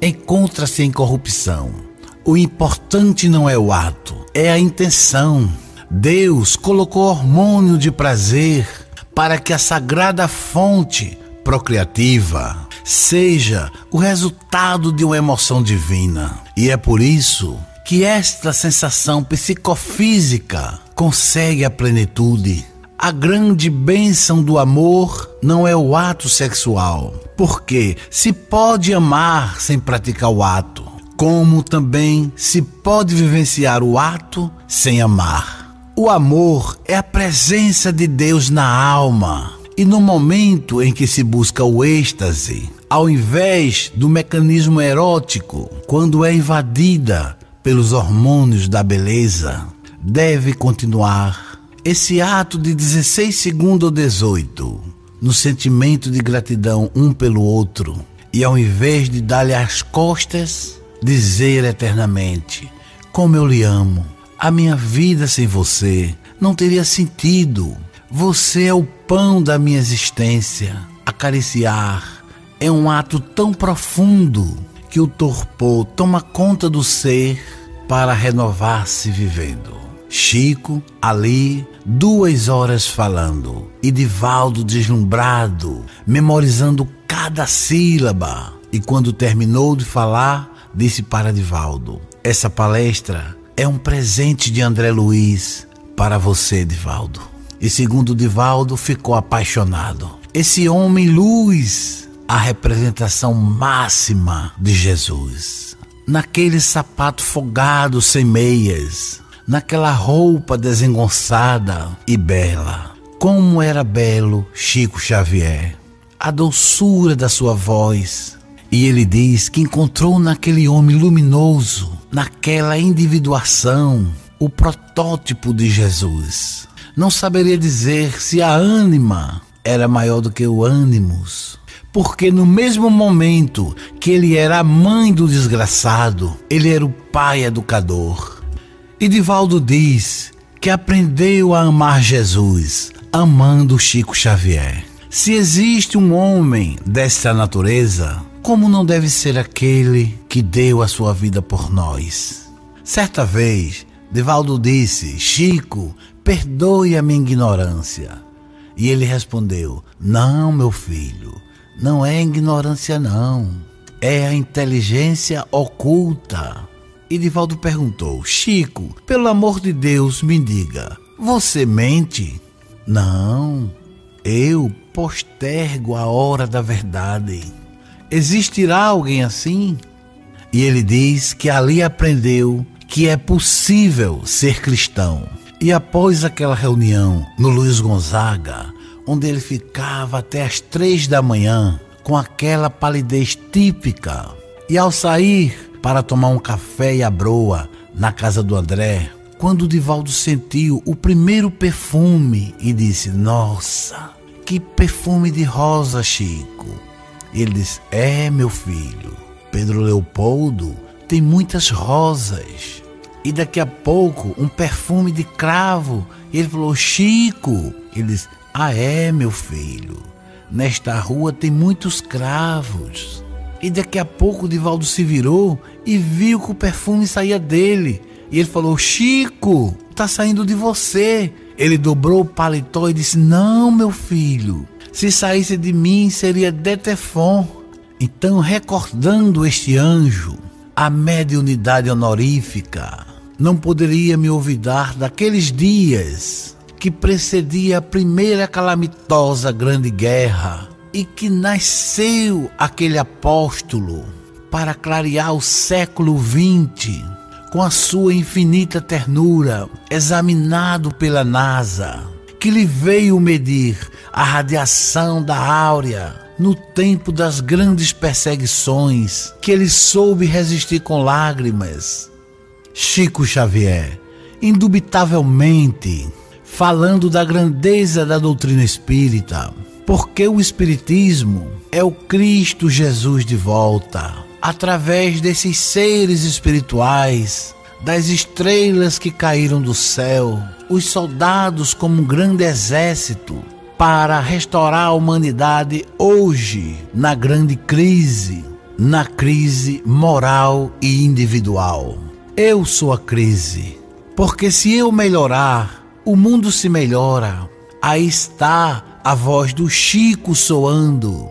encontra-se em corrupção. O importante não é o ato, é a intenção. Deus colocou hormônio de prazer para que a sagrada fonte procriativa seja o resultado de uma emoção divina. E é por isso que esta sensação psicofísica consegue a plenitude. A grande bênção do amor não é o ato sexual, porque se pode amar sem praticar o ato, como também se pode vivenciar o ato sem amar. O amor é a presença de Deus na alma. E no momento em que se busca o êxtase, ao invés do mecanismo erótico, quando é invadida pelos hormônios da beleza, deve continuar esse ato de 16 segundos ou 18, no sentimento de gratidão um pelo outro, e ao invés de dar-lhe as costas, dizer eternamente: Como eu lhe amo a minha vida sem você não teria sentido. Você é o pão da minha existência. Acariciar é um ato tão profundo que o torpor toma conta do ser para renovar-se vivendo. Chico, ali, duas horas falando, e Divaldo deslumbrado, memorizando cada sílaba. E quando terminou de falar, disse para Divaldo: Essa palestra é um presente de André Luiz para você, Divaldo. E segundo Divaldo, ficou apaixonado. Esse homem luz, a representação máxima de Jesus. Naquele sapato folgado sem meias, naquela roupa desengonçada e bela. Como era belo Chico Xavier, a doçura da sua voz. E ele diz que encontrou naquele homem luminoso naquela individuação, o protótipo de Jesus. Não saberia dizer se a ânima era maior do que o ânimos, porque no mesmo momento que ele era a mãe do desgraçado, ele era o pai educador. E Divaldo diz que aprendeu a amar Jesus amando Chico Xavier. Se existe um homem desta natureza, como não deve ser aquele que deu a sua vida por nós? Certa vez, Divaldo disse: Chico, perdoe a minha ignorância. E ele respondeu: Não, meu filho, não é ignorância, não. É a inteligência oculta. E Divaldo perguntou: Chico, pelo amor de Deus, me diga, você mente? Não, eu postergo a hora da verdade. Existirá alguém assim? E ele diz que ali aprendeu que é possível ser cristão. E após aquela reunião no Luiz Gonzaga, onde ele ficava até as três da manhã, com aquela palidez típica, e ao sair para tomar um café e a broa na casa do André, quando Divaldo sentiu o primeiro perfume e disse: Nossa, que perfume de rosa, Chico. Ele disse: É, meu filho, Pedro Leopoldo tem muitas rosas. E daqui a pouco, um perfume de cravo. E ele falou: Chico. Ele disse: Ah, é, meu filho. Nesta rua tem muitos cravos. E daqui a pouco Divaldo se virou e viu que o perfume saía dele. E ele falou: Chico, tá saindo de você. Ele dobrou o paletó e disse: Não, meu filho. Se saísse de mim, seria Detefon. Então, recordando este anjo, a mediunidade honorífica não poderia me olvidar daqueles dias que precedia a primeira calamitosa grande guerra e que nasceu aquele apóstolo para clarear o século XX com a sua infinita ternura, examinado pela NASA, que lhe veio medir a radiação da áurea no tempo das grandes perseguições, que ele soube resistir com lágrimas. Chico Xavier, indubitavelmente, falando da grandeza da doutrina espírita, porque o Espiritismo é o Cristo Jesus de volta, através desses seres espirituais, das estrelas que caíram do céu, os soldados como um grande exército para restaurar a humanidade hoje, na grande crise, na crise moral e individual. Eu sou a crise, porque se eu melhorar, o mundo se melhora. Aí está a voz do Chico soando.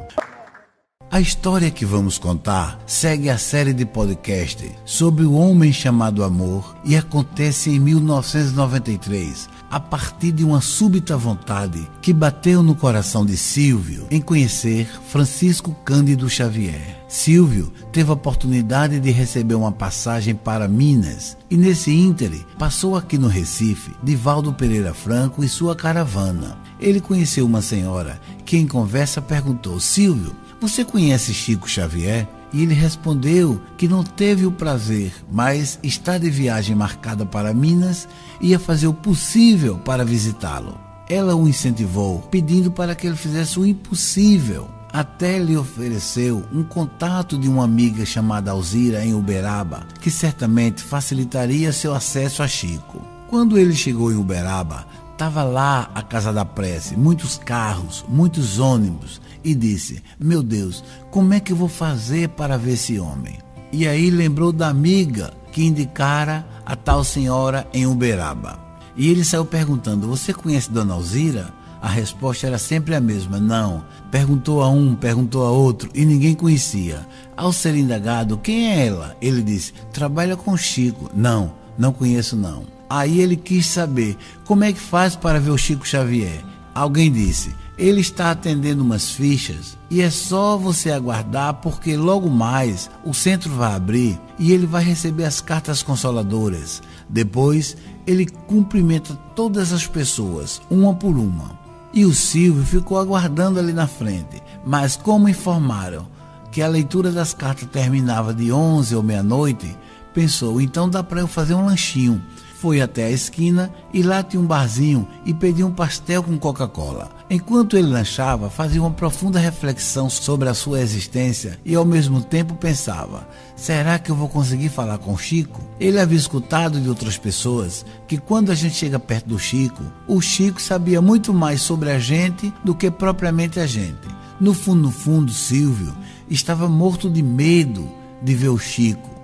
A história que vamos contar segue a série de podcast sobre o homem chamado amor e acontece em 1993, a partir de uma súbita vontade que bateu no coração de Silvio em conhecer Francisco Cândido Xavier. Silvio teve a oportunidade de receber uma passagem para Minas e nesse íntere passou aqui no Recife Divaldo Pereira Franco e sua caravana. Ele conheceu uma senhora que em conversa perguntou: Silvio, você conhece Chico Xavier? E ele respondeu que não teve o prazer, mas está de viagem marcada para Minas e ia fazer o possível para visitá-lo. Ela o incentivou, pedindo para que ele fizesse o impossível. Até lhe ofereceu um contato de uma amiga chamada Alzira em Uberaba, que certamente facilitaria seu acesso a Chico. Quando ele chegou em Uberaba, estava lá a Casa da Prece, muitos carros, muitos ônibus, e disse: Meu Deus, como é que eu vou fazer para ver esse homem? E aí lembrou da amiga que indicara a tal senhora em Uberaba. E ele saiu perguntando: Você conhece Dona Alzira? A resposta era sempre a mesma: Não. Perguntou a um, perguntou a outro e ninguém conhecia. Ao ser indagado: Quem é ela? Ele disse: Trabalha com Chico. Não, não conheço não. Aí ele quis saber como é que faz para ver o Chico Xavier. Alguém disse: ele está atendendo umas fichas e é só você aguardar porque logo mais o centro vai abrir e ele vai receber as cartas consoladoras. Depois ele cumprimenta todas as pessoas, uma por uma. E o Silvio ficou aguardando ali na frente, mas como informaram que a leitura das cartas terminava de 11 ou meia-noite, pensou, então dá para eu fazer um lanchinho. Foi até a esquina e lá tinha um barzinho e pediu um pastel com Coca-Cola. Enquanto ele lanchava, fazia uma profunda reflexão sobre a sua existência e ao mesmo tempo pensava: será que eu vou conseguir falar com Chico? Ele havia escutado de outras pessoas que quando a gente chega perto do Chico, o Chico sabia muito mais sobre a gente do que propriamente a gente. No fundo, no fundo, Silvio estava morto de medo de ver o Chico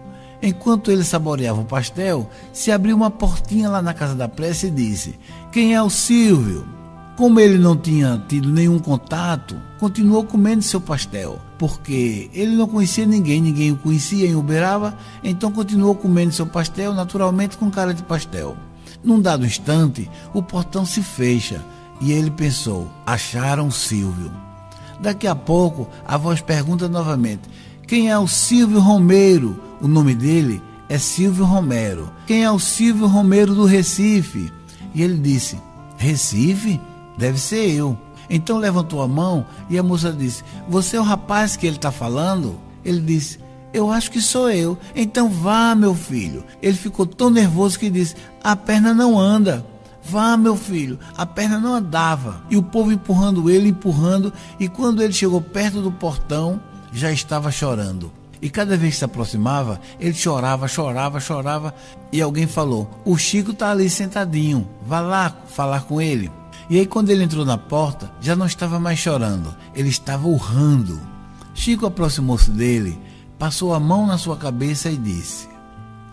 Enquanto ele saboreava o pastel, se abriu uma portinha lá na casa da prece e disse: Quem é o Silvio? Como ele não tinha tido nenhum contato, continuou comendo seu pastel, porque ele não conhecia ninguém, ninguém o conhecia em Uberaba, então continuou comendo seu pastel, naturalmente com cara de pastel. Num dado instante, o portão se fecha e ele pensou: acharam Silvio. Daqui a pouco, a voz pergunta novamente: Quem é o Silvio Romero? O nome dele é Silvio Romero. Quem é o Silvio Romero do Recife? E ele disse: Recife? Deve ser eu. Então levantou a mão e a moça disse: Você é o rapaz que ele está falando? Ele disse: Eu acho que sou eu. Então vá, meu filho. Ele ficou tão nervoso que disse: A perna não anda. Vá, meu filho. A perna não andava. E o povo empurrando ele, empurrando. E quando ele chegou perto do portão, já estava chorando. E cada vez que se aproximava, ele chorava, chorava, chorava. E alguém falou: O Chico está ali sentadinho, vá lá falar com ele. E aí, quando ele entrou na porta, já não estava mais chorando, ele estava urrando. Chico aproximou-se dele, passou a mão na sua cabeça e disse: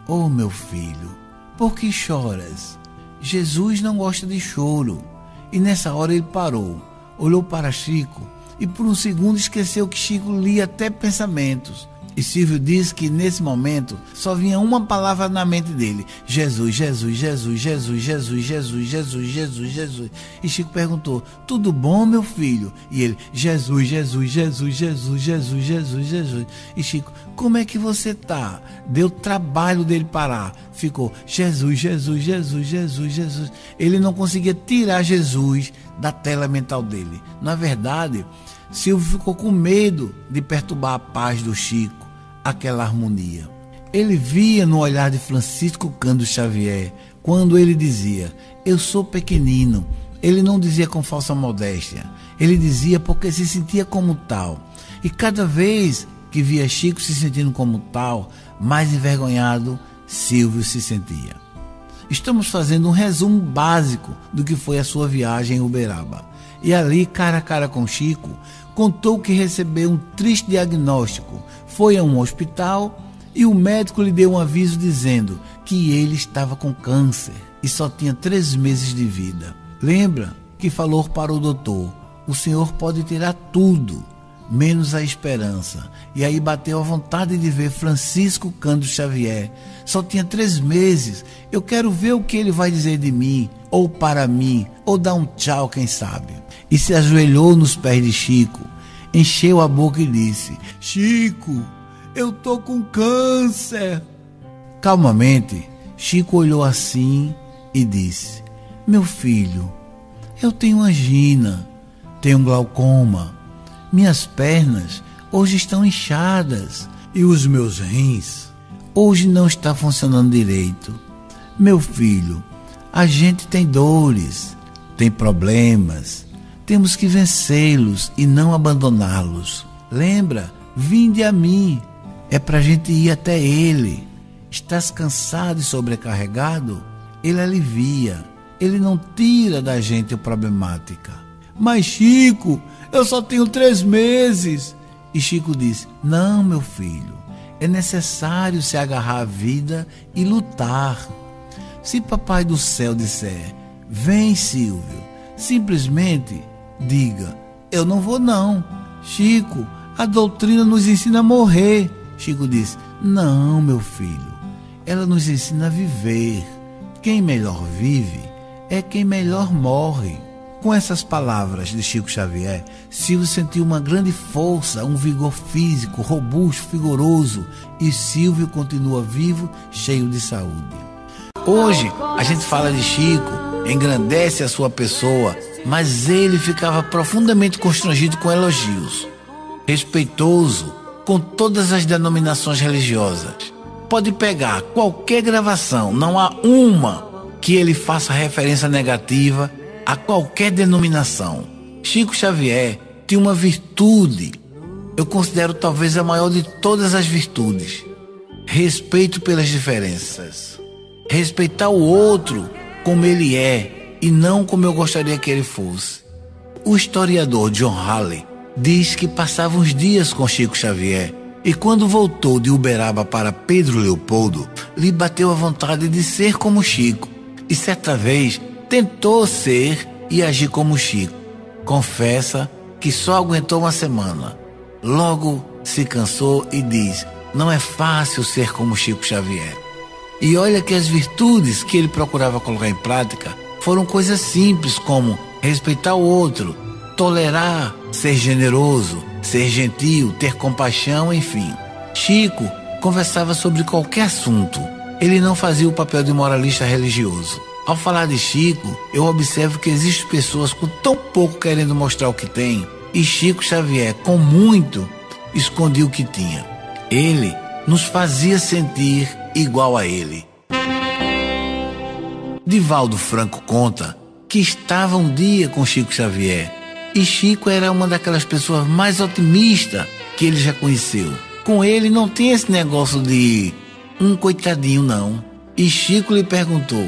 Oh, meu filho, por que choras? Jesus não gosta de choro. E nessa hora ele parou, olhou para Chico e por um segundo esqueceu que Chico lia até pensamentos. E Silvio diz que nesse momento só vinha uma palavra na mente dele: Jesus, Jesus, Jesus, Jesus, Jesus, Jesus, Jesus, Jesus, Jesus. E Chico perguntou: Tudo bom, meu filho? E ele: Jesus, Jesus, Jesus, Jesus, Jesus, Jesus, Jesus. E Chico: Como é que você tá? Deu trabalho dele parar. Ficou: Jesus, Jesus, Jesus, Jesus, Jesus. Ele não conseguia tirar Jesus da tela mental dele. Na verdade, Silvio ficou com medo de perturbar a paz do Chico, aquela harmonia. Ele via no olhar de Francisco Cândido Xavier quando ele dizia: Eu sou pequenino. Ele não dizia com falsa modéstia, ele dizia porque se sentia como tal. E cada vez que via Chico se sentindo como tal, mais envergonhado Silvio se sentia. Estamos fazendo um resumo básico do que foi a sua viagem em Uberaba. E ali, cara a cara com Chico, contou que recebeu um triste diagnóstico. Foi a um hospital e o médico lhe deu um aviso dizendo que ele estava com câncer e só tinha três meses de vida. Lembra que falou para o doutor: o senhor pode tirar tudo, menos a esperança. E aí bateu a vontade de ver Francisco Cândido Xavier. Só tinha três meses. Eu quero ver o que ele vai dizer de mim, ou para mim, ou dar um tchau, quem sabe. E se ajoelhou nos pés de Chico encheu a boca e disse: Chico, eu tô com câncer. Calmamente, Chico olhou assim e disse: Meu filho, eu tenho angina, tenho glaucoma, minhas pernas hoje estão inchadas e os meus rins hoje não estão funcionando direito. Meu filho, a gente tem dores, tem problemas, temos que vencê-los e não abandoná-los. Lembra? Vinde a mim. É para a gente ir até Ele. Estás cansado e sobrecarregado? Ele alivia. Ele não tira da gente a problemática. Mas, Chico, eu só tenho três meses. E Chico disse: Não, meu filho, é necessário se agarrar à vida e lutar. Se Papai do céu disser: Vem, Silvio, simplesmente diga: Eu não vou, não. Chico, a doutrina nos ensina a morrer. Chico disse: Não, meu filho. Ela nos ensina a viver. Quem melhor vive é quem melhor morre. Com essas palavras de Chico Xavier, Silvio sentiu uma grande força, um vigor físico, robusto, vigoroso, e Silvio continua vivo, cheio de saúde. Hoje, a gente fala de Chico, engrandece a sua pessoa, mas ele ficava profundamente constrangido com elogios, respeitoso com todas as denominações religiosas. Pode pegar qualquer gravação, não há uma que ele faça referência negativa a qualquer denominação. Chico Xavier tinha uma virtude, eu considero talvez a maior de todas as virtudes: respeito pelas diferenças. Respeitar o outro como ele é e não como eu gostaria que ele fosse. O historiador John Halley diz que passava uns dias com Chico Xavier e quando voltou de Uberaba para Pedro Leopoldo, lhe bateu a vontade de ser como Chico. E certa vez tentou ser e agir como Chico. Confessa que só aguentou uma semana. Logo se cansou e diz: Não é fácil ser como Chico Xavier. E olha que as virtudes que ele procurava colocar em prática foram coisas simples como respeitar o outro, tolerar, ser generoso, ser gentil, ter compaixão, enfim. Chico conversava sobre qualquer assunto. Ele não fazia o papel de moralista religioso. Ao falar de Chico, eu observo que existem pessoas com tão pouco querendo mostrar o que tem, e Chico Xavier, com muito, escondia o que tinha. Ele nos fazia sentir igual a ele. Divaldo Franco conta que estava um dia com Chico Xavier e Chico era uma daquelas pessoas mais otimistas que ele já conheceu. Com ele não tem esse negócio de um coitadinho, não. E Chico lhe perguntou: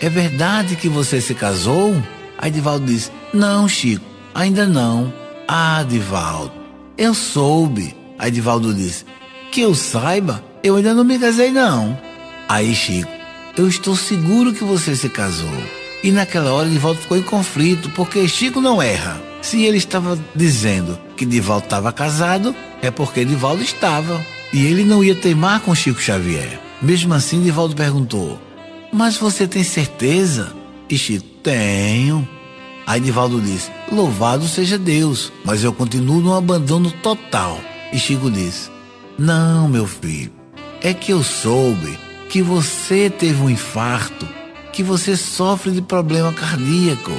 É verdade que você se casou? Aí Divaldo disse: Não, Chico, ainda não. Ah, Divaldo, eu soube. Aí Divaldo disse: Que eu saiba, eu ainda não me casei, não. Aí Chico: Eu estou seguro que você se casou. E naquela hora Divaldo ficou em conflito, porque Chico não erra. Se ele estava dizendo que Divaldo estava casado, é porque Divaldo estava. E ele não ia teimar com Chico Xavier. Mesmo assim, Divaldo perguntou: Mas você tem certeza? Chico: Tenho. Aí Divaldo disse: Louvado seja Deus, mas eu continuo no abandono total. E Chico disse: Não, meu filho, é que eu soube que você teve um infarto, que você sofre de problema cardíaco.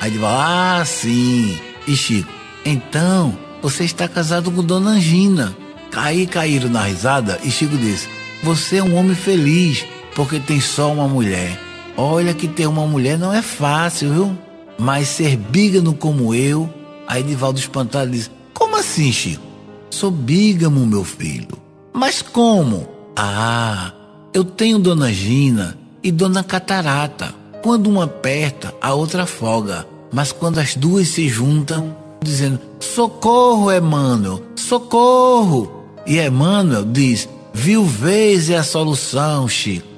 Aí Divaldo, ah, sim. E Chico, então você está casado com Dona Angina. Aí caíram na risada e Chico disse: Você é um homem feliz porque tem só uma mulher. Olha que ter uma mulher não é fácil, viu? Mas ser bígamo como eu. Aí Divaldo espantado diz: Como assim, Chico? Sou bígamo, meu filho. Mas como? Ah, eu tenho Dona Gina e Dona Catarata. Quando uma aperta, a outra afoga. Mas quando as duas se juntam, dizendo: Socorro, Emmanuel, socorro! E Emmanuel diz: Viuvez é a solução, Chico.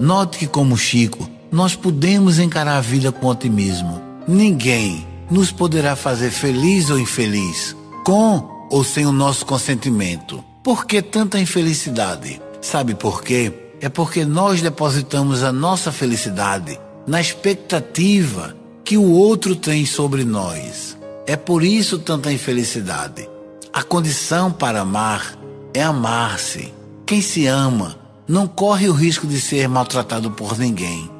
Note que, como Chico, nós podemos encarar a vida com otimismo. Ninguém nos poderá fazer feliz ou infeliz, com ou sem o nosso consentimento. Por que tanta infelicidade? Sabe por quê? é porque nós depositamos a nossa felicidade na expectativa que o outro tem sobre nós. É por isso tanta infelicidade. A condição para amar é amar-se. Quem se ama não corre o risco de ser maltratado por ninguém.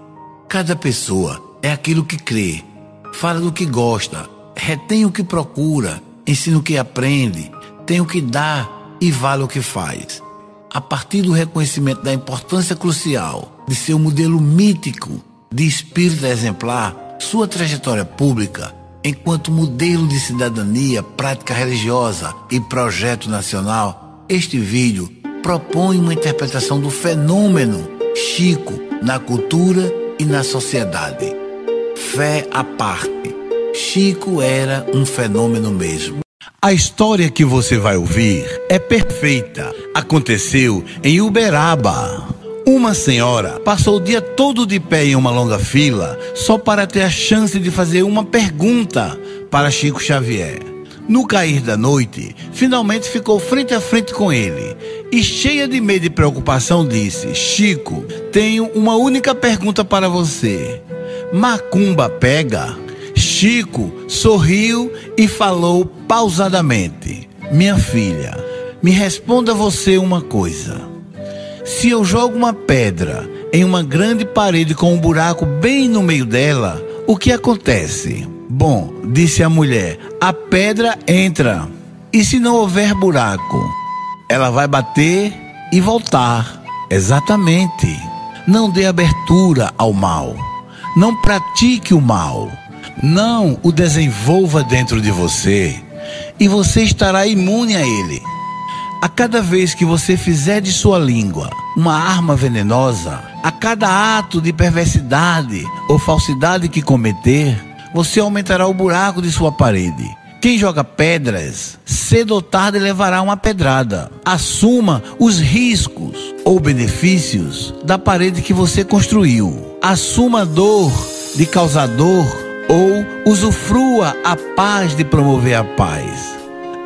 Cada pessoa é aquilo que crê, fala do que gosta, retém o que procura, ensina o que aprende, tem o que dá e vale o que faz a partir do reconhecimento da importância crucial de ser um modelo mítico de espírito exemplar, sua trajetória pública, enquanto modelo de cidadania, prática religiosa e projeto nacional, este vídeo propõe uma interpretação do fenômeno Chico na cultura e na sociedade. Fé à parte, Chico era um fenômeno mesmo. A história que você vai ouvir é perfeita. Aconteceu em Uberaba. Uma senhora passou o dia todo de pé em uma longa fila só para ter a chance de fazer uma pergunta para Chico Xavier. No cair da noite, finalmente ficou frente a frente com ele e, cheia de medo e preocupação, disse: Chico, tenho uma única pergunta para você. Macumba pega? Chico sorriu e falou pausadamente: Minha filha, me responda você uma coisa. Se eu jogo uma pedra em uma grande parede com um buraco bem no meio dela, o que acontece? Bom, disse a mulher, a pedra entra. E se não houver buraco? Ela vai bater e voltar. Exatamente. Não dê abertura ao mal. Não pratique o mal. Não o desenvolva dentro de você. E você estará imune a ele. A cada vez que você fizer de sua língua uma arma venenosa, a cada ato de perversidade ou falsidade que cometer, você aumentará o buraco de sua parede. Quem joga pedras, cedo ou tarde levará uma pedrada. Assuma os riscos ou benefícios da parede que você construiu. Assuma a dor de causador ou usufrua a paz de promover a paz.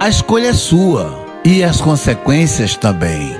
A escolha é sua e as consequências também.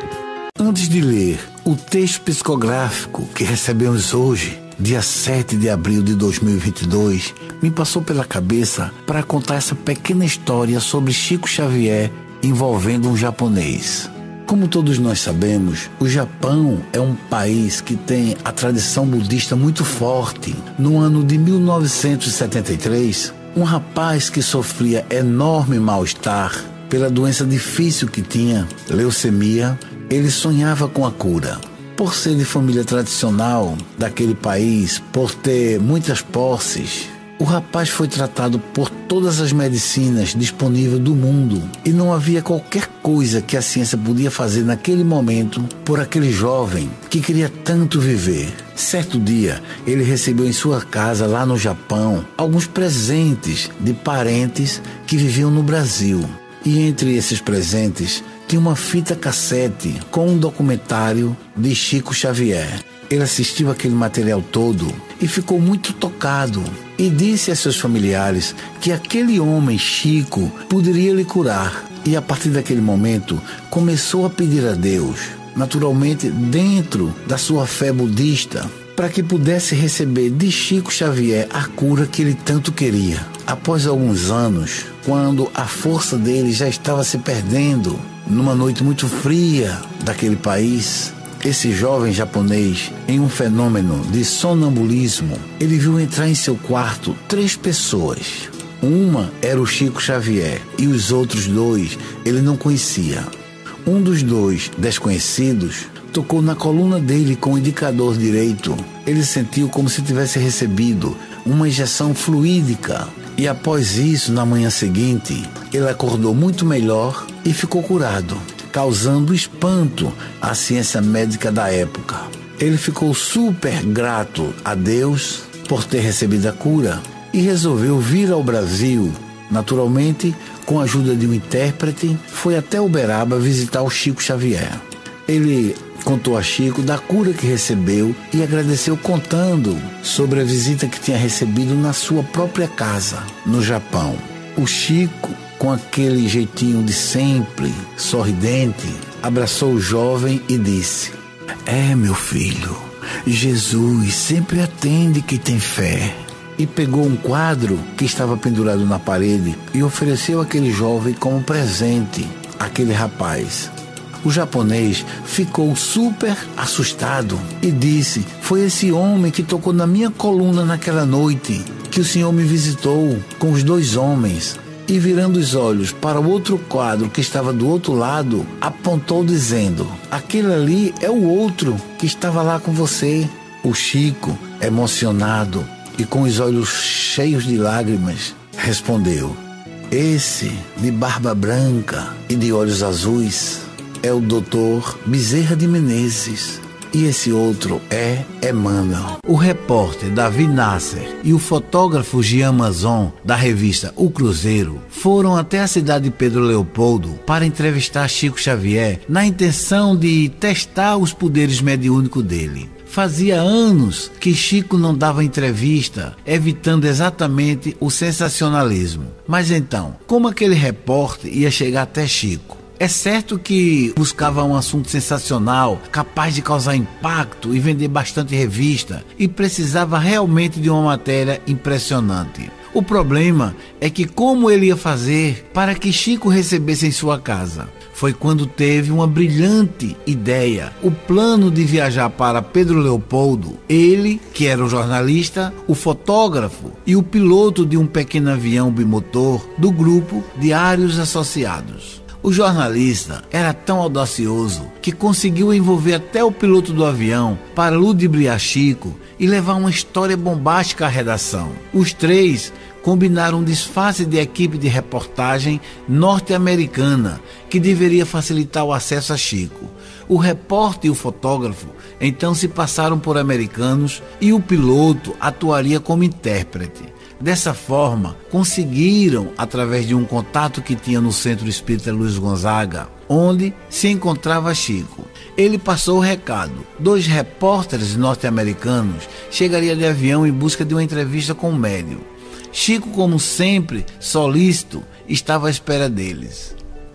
Antes de ler o texto psicográfico que recebemos hoje, dia 7 de abril de 2022, me passou pela cabeça para contar essa pequena história sobre Chico Xavier envolvendo um japonês. Como todos nós sabemos, o Japão é um país que tem a tradição budista muito forte. No ano de 1973, um rapaz que sofria enorme mal-estar pela doença difícil que tinha, leucemia, ele sonhava com a cura. Por ser de família tradicional daquele país, por ter muitas posses, o rapaz foi tratado por todas as medicinas disponíveis do mundo e não havia qualquer coisa que a ciência podia fazer naquele momento por aquele jovem que queria tanto viver. Certo dia, ele recebeu em sua casa, lá no Japão, alguns presentes de parentes que viviam no Brasil. E entre esses presentes tinha uma fita cassete com um documentário de Chico Xavier. Ele assistiu aquele material todo e ficou muito tocado e disse a seus familiares que aquele homem, Chico, poderia lhe curar. E a partir daquele momento começou a pedir a Deus, naturalmente dentro da sua fé budista, para que pudesse receber de Chico Xavier a cura que ele tanto queria. Após alguns anos, quando a força dele já estava se perdendo, numa noite muito fria daquele país, esse jovem japonês, em um fenômeno de sonambulismo, ele viu entrar em seu quarto três pessoas. Uma era o Chico Xavier e os outros dois ele não conhecia. Um dos dois, desconhecidos, tocou na coluna dele com o indicador direito. Ele sentiu como se tivesse recebido uma injeção fluídica e após isso, na manhã seguinte, ele acordou muito melhor e ficou curado, causando espanto à ciência médica da época. Ele ficou super grato a Deus por ter recebido a cura e resolveu vir ao Brasil. Naturalmente, com a ajuda de um intérprete, foi até Uberaba visitar o Chico Xavier. Ele contou a Chico da cura que recebeu e agradeceu contando sobre a visita que tinha recebido na sua própria casa, no Japão. O Chico, com aquele jeitinho de sempre, sorridente, abraçou o jovem e disse: É, meu filho, Jesus sempre atende quem tem fé. E pegou um quadro que estava pendurado na parede e ofereceu aquele jovem como presente àquele rapaz. O japonês ficou super assustado e disse: Foi esse homem que tocou na minha coluna naquela noite que o senhor me visitou com os dois homens. E virando os olhos para o outro quadro que estava do outro lado, apontou dizendo: Aquele ali é o outro que estava lá com você. O Chico, emocionado e com os olhos cheios de lágrimas, respondeu: Esse de barba branca e de olhos azuis é o doutor Bezerra de Menezes. E esse outro é Emmanuel. O repórter Davi Nasser e o fotógrafo Jean Mazon, da revista O Cruzeiro, foram até a cidade de Pedro Leopoldo para entrevistar Chico Xavier na intenção de testar os poderes mediúnicos dele. Fazia anos que Chico não dava entrevista, evitando exatamente o sensacionalismo. Mas então, como aquele repórter ia chegar até Chico? É certo que buscava um assunto sensacional, capaz de causar impacto e vender bastante revista, e precisava realmente de uma matéria impressionante. O problema é que como ele ia fazer para que Chico recebesse em sua casa? Foi quando teve uma brilhante ideia, o plano de viajar para Pedro Leopoldo. Ele, que era o jornalista, o fotógrafo e o piloto de um pequeno avião bimotor do grupo Diários Associados. O jornalista era tão audacioso que conseguiu envolver até o piloto do avião para ludibriar Chico e levar uma história bombástica à redação. Os três combinaram um disfarce de equipe de reportagem norte-americana que deveria facilitar o acesso a Chico. O repórter e o fotógrafo então se passaram por americanos e o piloto atuaria como intérprete. Dessa forma, conseguiram, através de um contato que tinha no Centro Espírita Luiz Gonzaga, onde se encontrava Chico. Ele passou o recado. Dois repórteres norte-americanos chegariam de avião em busca de uma entrevista com o médium. Chico, como sempre, solícito, estava à espera deles.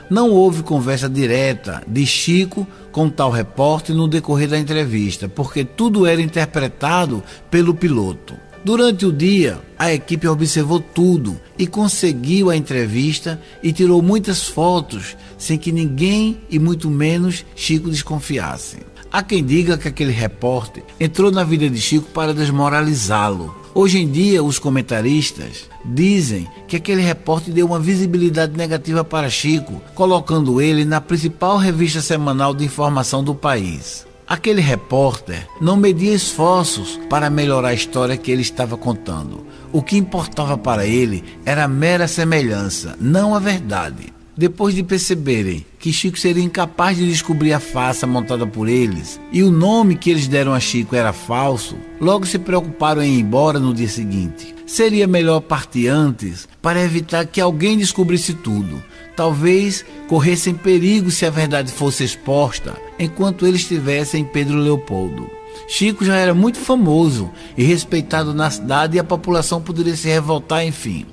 Não houve conversa direta de Chico com tal repórter no decorrer da entrevista, porque tudo era interpretado pelo piloto. Durante o dia, a equipe observou tudo e conseguiu a entrevista e tirou muitas fotos sem que ninguém e muito menos Chico desconfiassem. Há quem diga que aquele repórter entrou na vida de Chico para desmoralizá-lo. Hoje em dia, os comentaristas dizem que aquele repórter deu uma visibilidade negativa para Chico, colocando ele na principal revista semanal de informação do país. Aquele repórter não media esforços para melhorar a história que ele estava contando. O que importava para ele era a mera semelhança, não a verdade. Depois de perceberem que Chico seria incapaz de descobrir a farsa montada por eles e o nome que eles deram a Chico era falso, logo se preocuparam em ir embora no dia seguinte. Seria melhor partir antes para evitar que alguém descobrisse tudo talvez corressem perigo se a verdade fosse exposta enquanto ele estivesse em Pedro Leopoldo. Chico já era muito famoso e respeitado na cidade e a população poderia se revoltar, enfim.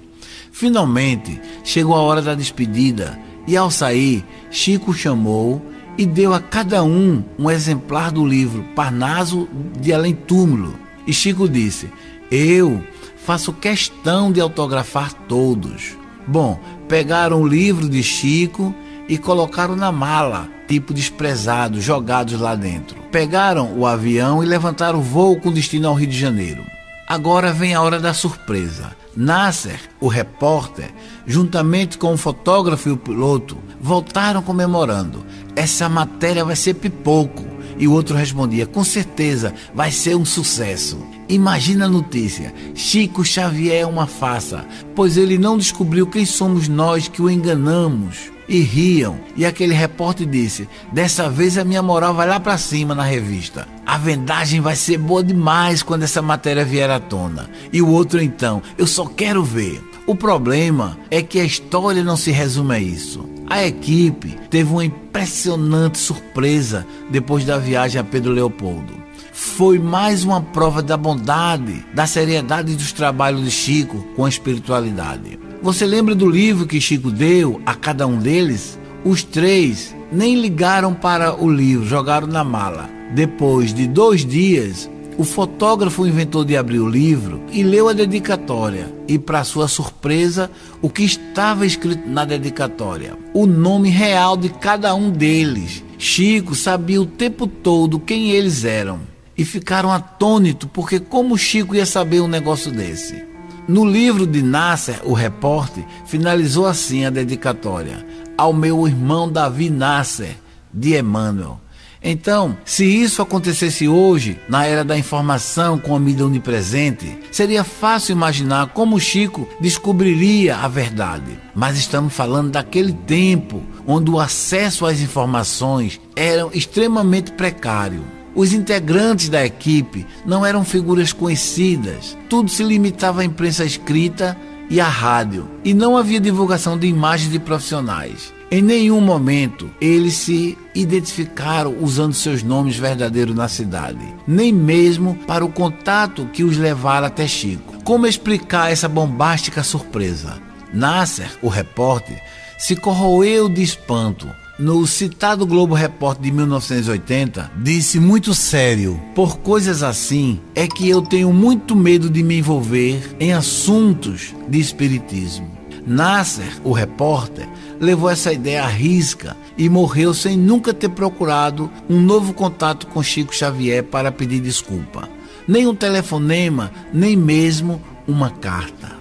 Finalmente, chegou a hora da despedida e ao sair, Chico chamou e deu a cada um um exemplar do livro Parnaso de Além Túmulo. E Chico disse: Eu faço questão de autografar todos. Bom, pegaram o livro de Chico e colocaram na mala, tipo desprezado, jogados lá dentro. Pegaram o avião e levantaram o voo com destino ao Rio de Janeiro. Agora vem a hora da surpresa. Nasser, o repórter, juntamente com o fotógrafo e o piloto, voltaram comemorando. Essa matéria vai ser pipoco. E o outro respondia: Com certeza vai ser um sucesso. Imagina a notícia: Chico Xavier é uma farsa, pois ele não descobriu quem somos nós que o enganamos. E riam. E aquele repórter disse: Dessa vez a minha moral vai lá para cima na revista. A vendagem vai ser boa demais quando essa matéria vier à tona. E o outro então: Eu só quero ver. O problema é que a história não se resume a isso. A equipe teve uma impressionante surpresa depois da viagem a Pedro Leopoldo. Foi mais uma prova da bondade, da seriedade dos trabalhos de Chico com a espiritualidade. Você lembra do livro que Chico deu a cada um deles? Os três nem ligaram para o livro, jogaram na mala. Depois de dois dias, o fotógrafo inventou de abrir o livro e leu a dedicatória. E, para sua surpresa, o que estava escrito na dedicatória? O nome real de cada um deles. Chico sabia o tempo todo quem eles eram. E ficaram atônitos, porque como Chico ia saber um negócio desse? No livro de Nasser, o repórter, finalizou assim a dedicatória: Ao meu irmão Davi Nasser, de Emmanuel. Então, se isso acontecesse hoje, na era da informação com a mídia onipresente, seria fácil imaginar como Chico descobriria a verdade. Mas estamos falando daquele tempo onde o acesso às informações era extremamente precário. Os integrantes da equipe não eram figuras conhecidas, tudo se limitava à imprensa escrita e à rádio, e não havia divulgação de imagens de profissionais. Em nenhum momento eles se identificaram usando seus nomes verdadeiros na cidade, nem mesmo para o contato que os levara até Chico. Como explicar essa bombástica surpresa? Nasser, o repórter, se corroeu de espanto. No citado Globo Repórter de 1980, disse muito sério: Por coisas assim é que eu tenho muito medo de me envolver em assuntos de espiritismo. Nasser, o repórter, levou essa ideia à risca e morreu sem nunca ter procurado um novo contato com Chico Xavier para pedir desculpa. Nem um telefonema, nem mesmo uma carta.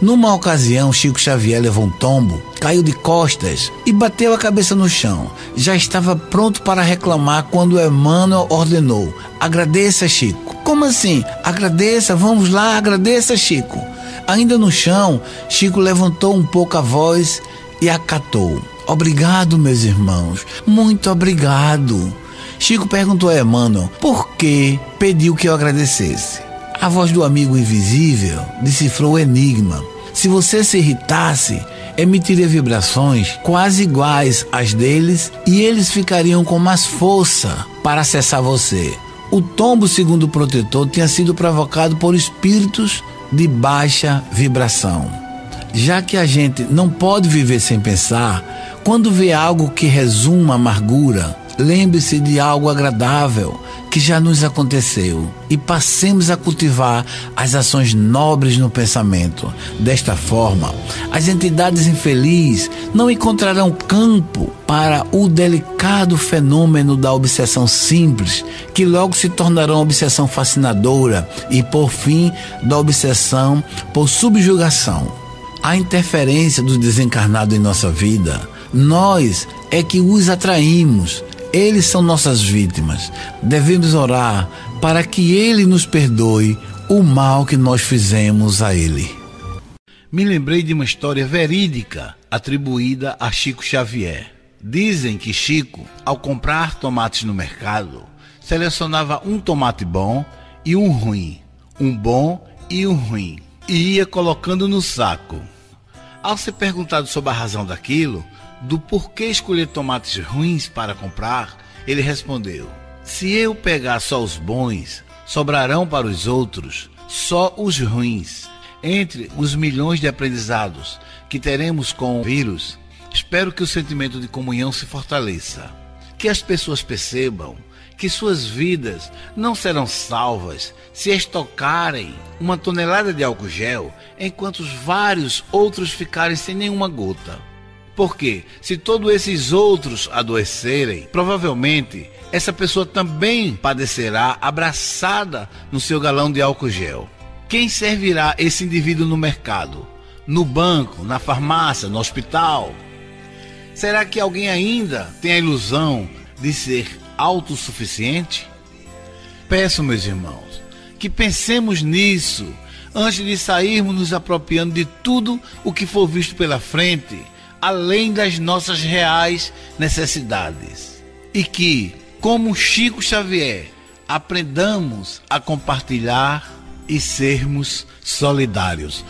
Numa ocasião, Chico Xavier levou um tombo, caiu de costas e bateu a cabeça no chão. Já estava pronto para reclamar quando Emmanuel ordenou: Agradeça, Chico. Como assim? Agradeça, vamos lá, agradeça, Chico. Ainda no chão, Chico levantou um pouco a voz e acatou. Obrigado, meus irmãos, muito obrigado. Chico perguntou a Emmanuel por que pediu que eu agradecesse. A voz do amigo invisível decifrou o enigma. Se você se irritasse, emitiria vibrações quase iguais às deles e eles ficariam com mais força para acessar você. O tombo, segundo o protetor, tinha sido provocado por espíritos de baixa vibração. Já que a gente não pode viver sem pensar, quando vê algo que resuma amargura, lembre-se de algo agradável que já nos aconteceu e passemos a cultivar as ações nobres no pensamento. Desta forma, as entidades infelizes não encontrarão campo para o delicado fenômeno da obsessão simples, que logo se tornará uma obsessão fascinadora e, por fim, da obsessão por subjugação. A interferência do desencarnado em nossa vida, nós é que os atraímos eles são nossas vítimas. Devemos orar para que Ele nos perdoe o mal que nós fizemos a Ele. Me lembrei de uma história verídica atribuída a Chico Xavier. Dizem que Chico, ao comprar tomates no mercado, selecionava um tomate bom e um ruim, um bom e um ruim, e ia colocando no saco. Ao ser perguntado sobre a razão daquilo, do porquê escolher tomates ruins para comprar, ele respondeu: Se eu pegar só os bons, sobrarão para os outros só os ruins. Entre os milhões de aprendizados que teremos com o vírus, espero que o sentimento de comunhão se fortaleça. Que as pessoas percebam que suas vidas não serão salvas se estocarem uma tonelada de álcool gel enquanto vários outros ficarem sem nenhuma gota. Porque se todos esses outros adoecerem, provavelmente essa pessoa também padecerá abraçada no seu galão de álcool gel. Quem servirá esse indivíduo no mercado? No banco, na farmácia, no hospital? Será que alguém ainda tem a ilusão de ser autossuficiente? Peço, meus irmãos, que pensemos nisso antes de sairmos nos apropriando de tudo o que for visto pela frente além das nossas reais necessidades. E que, como Chico Xavier, aprendamos a compartilhar e sermos solidários.